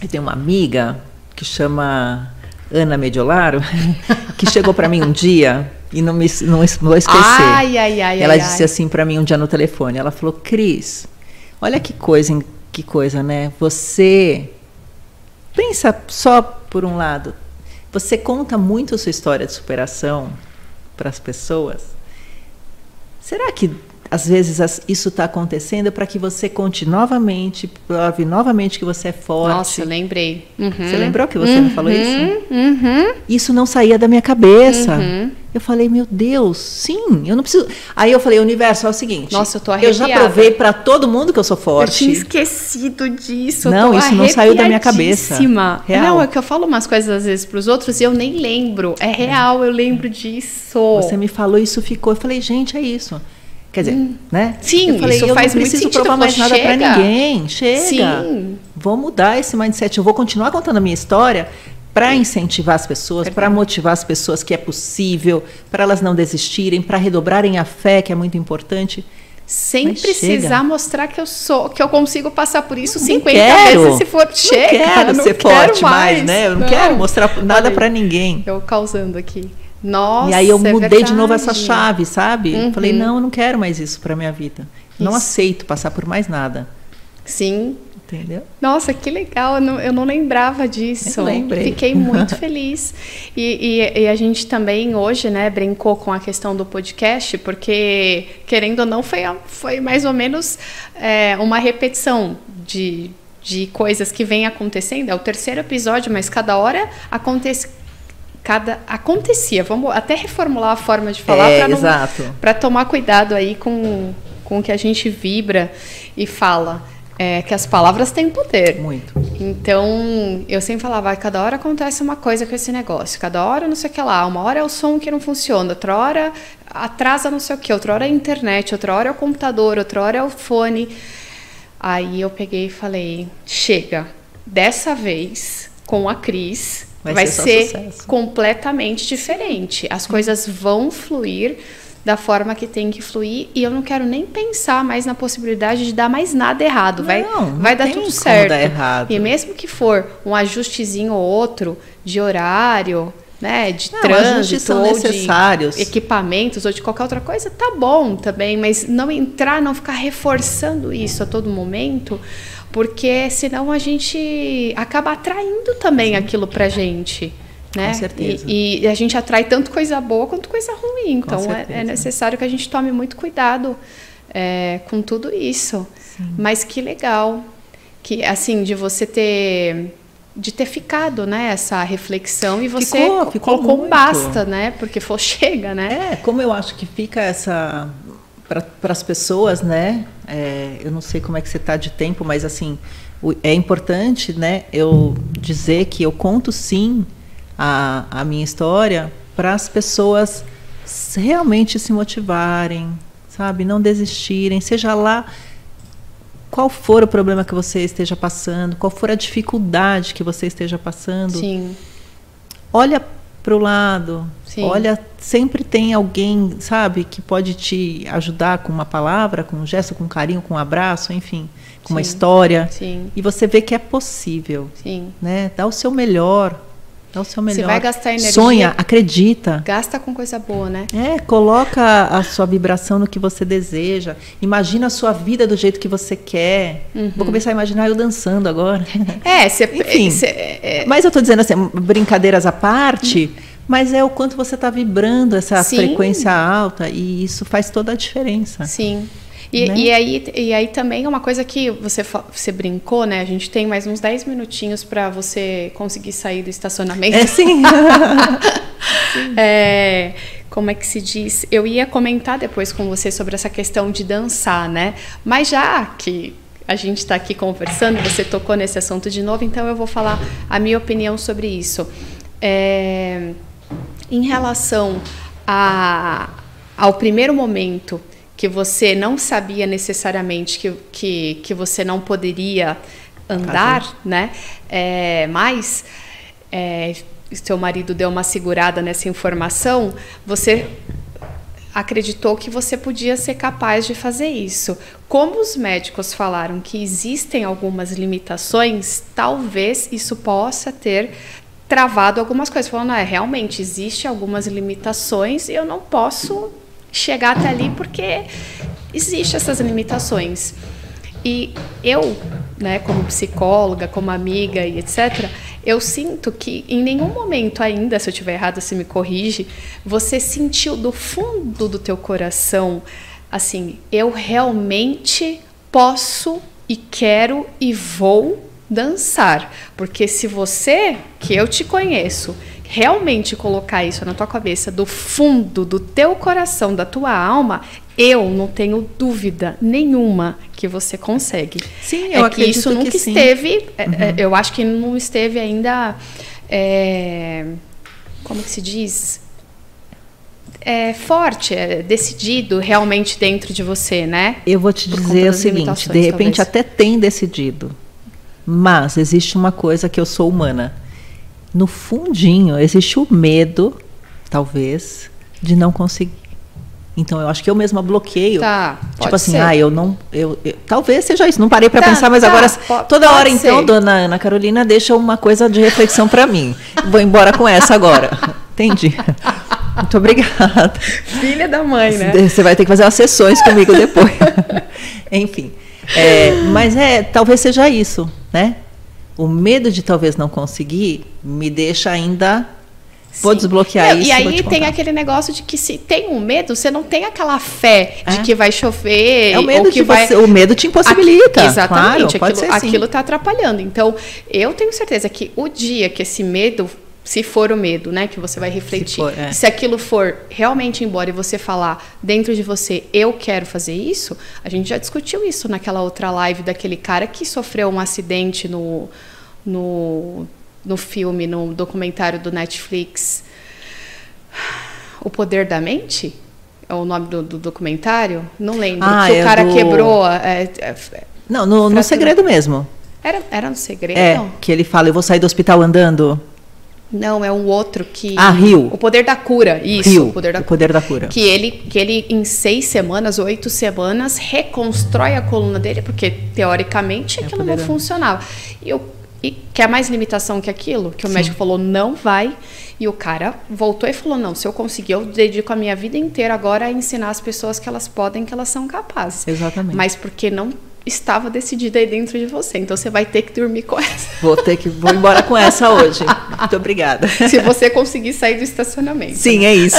S2: eu tenho uma amiga que chama Ana Mediolaro, que chegou para mim um dia e não me não vou esquecer. Ai, ai, ai, ela disse assim para mim um dia no telefone. Ela falou: "Cris, olha que coisa, que coisa, né? Você pensa só por um lado, você conta muito a sua história de superação para as pessoas. Será que às vezes isso está acontecendo para que você conte novamente, prove novamente que você é forte.
S1: Nossa, eu lembrei.
S2: Uhum. Você lembrou que você uhum. me falou isso? Uhum. Isso não saía da minha cabeça. Uhum. Eu falei, meu Deus, sim, eu não preciso. Aí eu falei, universo, é o seguinte.
S1: Nossa, eu tô arrepiada.
S2: Eu já provei para todo mundo que eu sou forte.
S1: Eu tinha esquecido disso.
S2: Não, isso não saiu da minha cabeça.
S1: Real. Não, é que eu falo umas coisas às vezes para os outros e eu nem lembro. É real, eu lembro disso.
S2: Você me falou, isso ficou. Eu falei, gente, é isso. Quer dizer, hum. né?
S1: Sim, eu falei, isso eu faz não preciso provar mais
S2: nada para ninguém. Chega. Sim. Vou mudar esse mindset. Eu vou continuar contando a minha história para incentivar as pessoas, para motivar as pessoas que é possível, para elas não desistirem, para redobrarem a fé, que é muito importante.
S1: Sem Mas precisar chega. mostrar que eu sou, que eu consigo passar por isso não 50 quero. vezes se for chega.
S2: Não quero não ser quero forte mais, mais, né? Eu não, não. quero mostrar nada para ninguém.
S1: Eu causando aqui. Nossa,
S2: e aí eu é mudei de novo essa chave, sabe? Uhum. Falei, não, eu não quero mais isso para minha vida. Isso. Não aceito passar por mais nada.
S1: Sim.
S2: Entendeu?
S1: Nossa, que legal, eu não, eu não lembrava disso.
S2: Eu lembrei.
S1: Fiquei muito feliz. E, e, e, a gente também hoje, né, brincou com a questão do podcast, porque, querendo ou não, foi, foi mais ou menos é, uma repetição de, de coisas que vem acontecendo. É o terceiro episódio, mas cada hora acontece cada acontecia. Vamos até reformular a forma de falar
S2: é,
S1: para tomar cuidado aí com, com o que a gente vibra e fala. É, que as palavras têm poder.
S2: Muito.
S1: Então, eu sempre falava, cada hora acontece uma coisa com esse negócio, cada hora não sei o que lá, uma hora é o som que não funciona, outra hora atrasa não sei o que, outra hora é a internet, outra hora é o computador, outra hora é o fone. Aí eu peguei e falei, chega, dessa vez, com a Cris, vai, vai ser, ser completamente diferente. As coisas vão fluir da forma que tem que fluir e eu não quero nem pensar mais na possibilidade de dar mais nada errado. Vai, não, vai dar tudo certo.
S2: Dar errado.
S1: E mesmo que for um ajustezinho ou outro de horário, né, de não, trânsito ou necessários. de equipamentos ou de qualquer outra coisa, tá bom também, mas não entrar, não ficar reforçando isso a todo momento, porque senão a gente acaba atraindo também Sim. aquilo pra gente. Né?
S2: Com certeza.
S1: E, e, a gente atrai tanto coisa boa quanto coisa ruim. Então é, é, necessário que a gente tome muito cuidado é, com tudo isso. Sim. Mas que legal que assim de você ter de ter ficado, né, essa reflexão e você ficou, ficou colocou muito. basta, né, porque for chega, né?
S2: É, como eu acho que fica essa para as pessoas, né? É, eu não sei como é que você está de tempo, mas assim é importante, né? Eu dizer que eu conto sim a, a minha história para as pessoas realmente se motivarem, sabe? Não desistirem, seja lá qual for o problema que você esteja passando, qual for a dificuldade que você esteja passando.
S1: Sim.
S2: Olha para o lado. Sim. Olha, sempre tem alguém, sabe, que pode te ajudar com uma palavra, com um gesto, com um carinho, com um abraço, enfim, com Sim. uma história.
S1: Sim.
S2: E você vê que é possível.
S1: Sim.
S2: Né? Dá o seu melhor, Dá o seu melhor.
S1: Você vai gastar energia.
S2: Sonha, acredita.
S1: Gasta com coisa boa, né?
S2: É, coloca a sua vibração no que você deseja. Imagina a sua vida do jeito que você quer. Uhum. Vou começar a imaginar eu dançando agora.
S1: É, você.
S2: Enfim. Cê, é... Mas eu estou dizendo assim, brincadeiras à parte. Mas é o quanto você está vibrando essa Sim. frequência alta e isso faz toda a diferença.
S1: Sim. E, né? e, aí, e aí também é uma coisa que você, você brincou, né? A gente tem mais uns 10 minutinhos para você conseguir sair do estacionamento.
S2: É sim.
S1: sim. É, como é que se diz? Eu ia comentar depois com você sobre essa questão de dançar, né? Mas já que a gente está aqui conversando, você tocou nesse assunto de novo, então eu vou falar a minha opinião sobre isso. É, em relação a, ao primeiro momento que você não sabia necessariamente que, que, que você não poderia andar, né? É, mas é, seu marido deu uma segurada nessa informação, você acreditou que você podia ser capaz de fazer isso. Como os médicos falaram que existem algumas limitações, talvez isso possa ter travado algumas coisas. Falando, é, realmente, existe algumas limitações e eu não posso chegar até ali porque existem essas limitações. E eu, né, como psicóloga, como amiga e etc., eu sinto que em nenhum momento ainda, se eu estiver errado, você me corrige, você sentiu do fundo do teu coração assim, eu realmente posso e quero e vou dançar. Porque se você, que eu te conheço, realmente colocar isso na tua cabeça, do fundo do teu coração, da tua alma, eu não tenho dúvida nenhuma que você consegue.
S2: Sim, eu é
S1: que isso nunca
S2: que
S1: esteve. É, uhum. É, eu acho que não esteve ainda. É, como que se diz? É forte, é decidido realmente dentro de você, né?
S2: Eu vou te dizer o seguinte: de repente talvez. até tem decidido, mas existe uma coisa que eu sou humana. No fundinho existe o medo, talvez, de não conseguir. Então eu acho que eu mesma bloqueio.
S1: Tá,
S2: tipo assim,
S1: ser.
S2: ah, eu não. Eu, eu, talvez seja isso. Não parei para tá, pensar, mas tá, agora toda hora ser. então, dona Ana Carolina deixa uma coisa de reflexão para mim. Vou embora com essa agora. Entendi. Muito obrigada.
S1: Filha da mãe, né?
S2: Você vai ter que fazer umas sessões comigo depois. Enfim. É, mas é, talvez seja isso, né? O medo de talvez não conseguir me deixa ainda Vou desbloquear
S1: não,
S2: isso.
S1: E aí tem aquele negócio de que se tem um medo, você não tem aquela fé de é. que vai chover.
S2: É o medo
S1: que vai...
S2: Você, o medo te impossibilita.
S1: exatamente.
S2: Claro,
S1: aquilo, aquilo tá atrapalhando. Então, eu tenho certeza que o dia que esse medo se for o medo, né, que você vai refletir, se, for, é. se aquilo for realmente embora e você falar dentro de você, eu quero fazer isso, a gente já discutiu isso naquela outra live daquele cara que sofreu um acidente no, no, no filme, no documentário do Netflix, O Poder da Mente, é o nome do, do documentário, não lembro,
S2: ah,
S1: que
S2: é
S1: o cara
S2: do...
S1: quebrou. É, é,
S2: não, no, no segredo mesmo.
S1: Era, era no segredo?
S2: É, que ele fala, eu vou sair do hospital andando.
S1: Não, é um outro que.
S2: Ah, Rio.
S1: O poder da cura, isso.
S2: Rio, o poder da, o poder da cura.
S1: Que ele, que ele, em seis semanas, oito semanas, reconstrói a coluna dele, porque teoricamente é aquilo não funcionava. E, o, e quer mais limitação que aquilo? Que o Sim. médico falou, não vai. E o cara voltou e falou: não, se eu conseguir, eu dedico a minha vida inteira agora a ensinar as pessoas que elas podem, que elas são capazes.
S2: Exatamente.
S1: Mas porque não estava decidida aí dentro de você. Então você vai ter que dormir com essa.
S2: Vou ter que vou embora com essa hoje. Muito obrigada.
S1: Se você conseguir sair do estacionamento.
S2: Sim, é isso.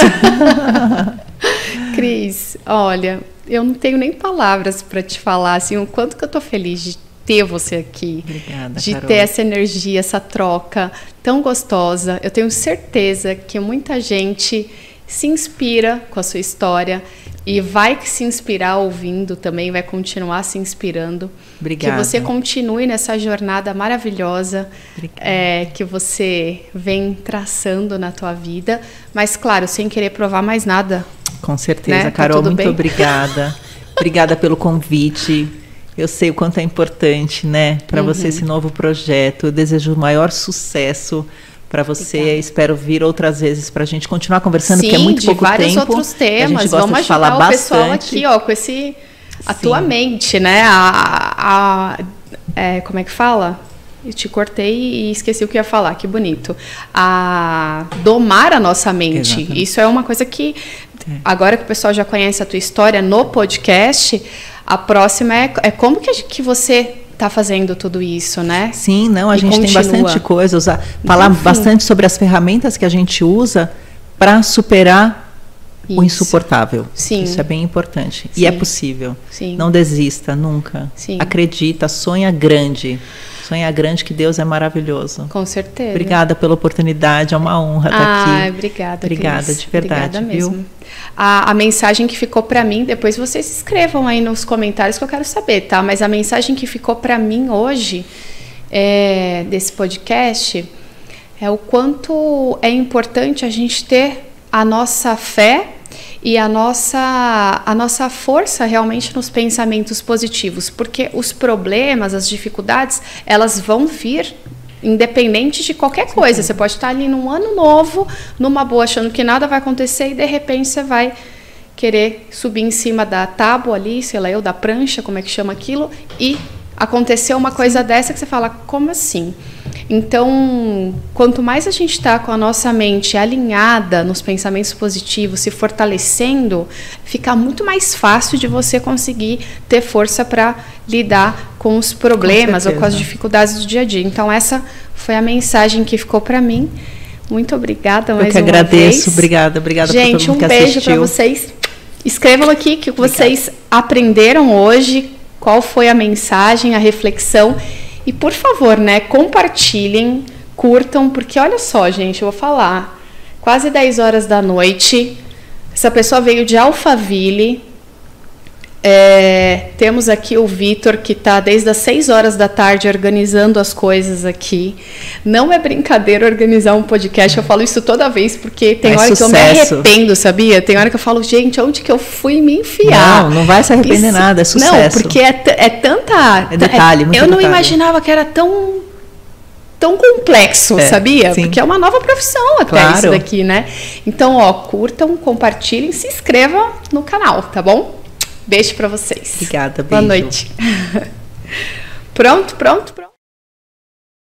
S1: Cris, olha, eu não tenho nem palavras para te falar assim o quanto que eu tô feliz de ter você aqui.
S2: Obrigada,
S1: de
S2: Carol.
S1: ter essa energia, essa troca tão gostosa. Eu tenho certeza que muita gente se inspira com a sua história e vai se inspirar ouvindo também, vai continuar se inspirando.
S2: Obrigada.
S1: Que você continue nessa jornada maravilhosa é, que você vem traçando na tua vida, mas claro, sem querer provar mais nada.
S2: Com certeza, né? Tá Carol, tá muito bem? obrigada. obrigada pelo convite. Eu sei o quanto é importante, né, para uhum. você esse novo projeto. Eu desejo o maior sucesso para você. Obrigada. Espero vir outras vezes para a gente continuar conversando,
S1: Sim,
S2: que é muito pouco tempo.
S1: vários outros temas. Vamos ajudar falar o bastante. pessoal aqui, ó, com esse a Sim. tua mente, né? A, a é, como é que fala? Eu te cortei e esqueci o que ia falar, que bonito. A domar a nossa mente. Exatamente. Isso é uma coisa que é. agora que o pessoal já conhece a tua história no podcast, a próxima é, é como que, que você está fazendo tudo isso, né?
S2: Sim, não, a e gente continua. tem bastante coisa, usar, falar Enfim. bastante sobre as ferramentas que a gente usa para superar isso. o insuportável. Sim. Isso é bem importante. Sim. E é possível. Sim. Não desista nunca. Sim. Acredita, sonha grande. Sonha grande que Deus é maravilhoso.
S1: Com certeza.
S2: Obrigada pela oportunidade, é uma honra estar ah,
S1: aqui. Obrigada.
S2: Obrigada,
S1: Cris.
S2: de verdade.
S1: Obrigada mesmo. A, a, mensagem que ficou para mim, depois vocês escrevam aí nos comentários que eu quero saber, tá? Mas a mensagem que ficou para mim hoje é, desse podcast é o quanto é importante a gente ter a nossa fé e a nossa, a nossa força realmente nos pensamentos positivos, porque os problemas, as dificuldades, elas vão vir independente de qualquer coisa. Você pode estar ali num ano novo, numa boa, achando que nada vai acontecer e de repente você vai querer subir em cima da tábua ali, sei lá eu, da prancha, como é que chama aquilo, e aconteceu uma coisa dessa que você fala, como assim? Então, quanto mais a gente está com a nossa mente alinhada nos pensamentos positivos, se fortalecendo, fica muito mais fácil de você conseguir ter força para lidar com os problemas com ou com as dificuldades do dia a dia. Então, essa foi a mensagem que ficou para mim. Muito obrigada mais
S2: Eu que
S1: uma
S2: agradeço.
S1: Vez.
S2: Obrigada, obrigada
S1: gente,
S2: por todo
S1: mundo um beijo para vocês. Escrevam aqui o que vocês aprenderam hoje, qual foi a mensagem, a reflexão e por favor, né, compartilhem, curtam, porque olha só, gente, eu vou falar. Quase 10 horas da noite, essa pessoa veio de Alphaville, é, temos aqui o Vitor, que está desde as 6 horas da tarde organizando as coisas aqui. Não é brincadeira organizar um podcast, eu falo isso toda vez, porque tem é hora sucesso. que eu me arrependo, sabia? Tem hora que eu falo, gente, onde que eu fui me enfiar?
S2: Não, não vai se arrepender isso, nada, é sucesso.
S1: Não, porque é, é tanta.
S2: É detalhe, muito
S1: Eu não
S2: detalhe.
S1: imaginava que era tão tão complexo, é, sabia? Sim. Porque é uma nova profissão até claro. isso daqui, né? Então, ó, curtam, compartilhem, se inscrevam no canal, tá bom? Beijo para vocês.
S2: Obrigada, beijo.
S1: Boa noite. pronto, pronto, pronto.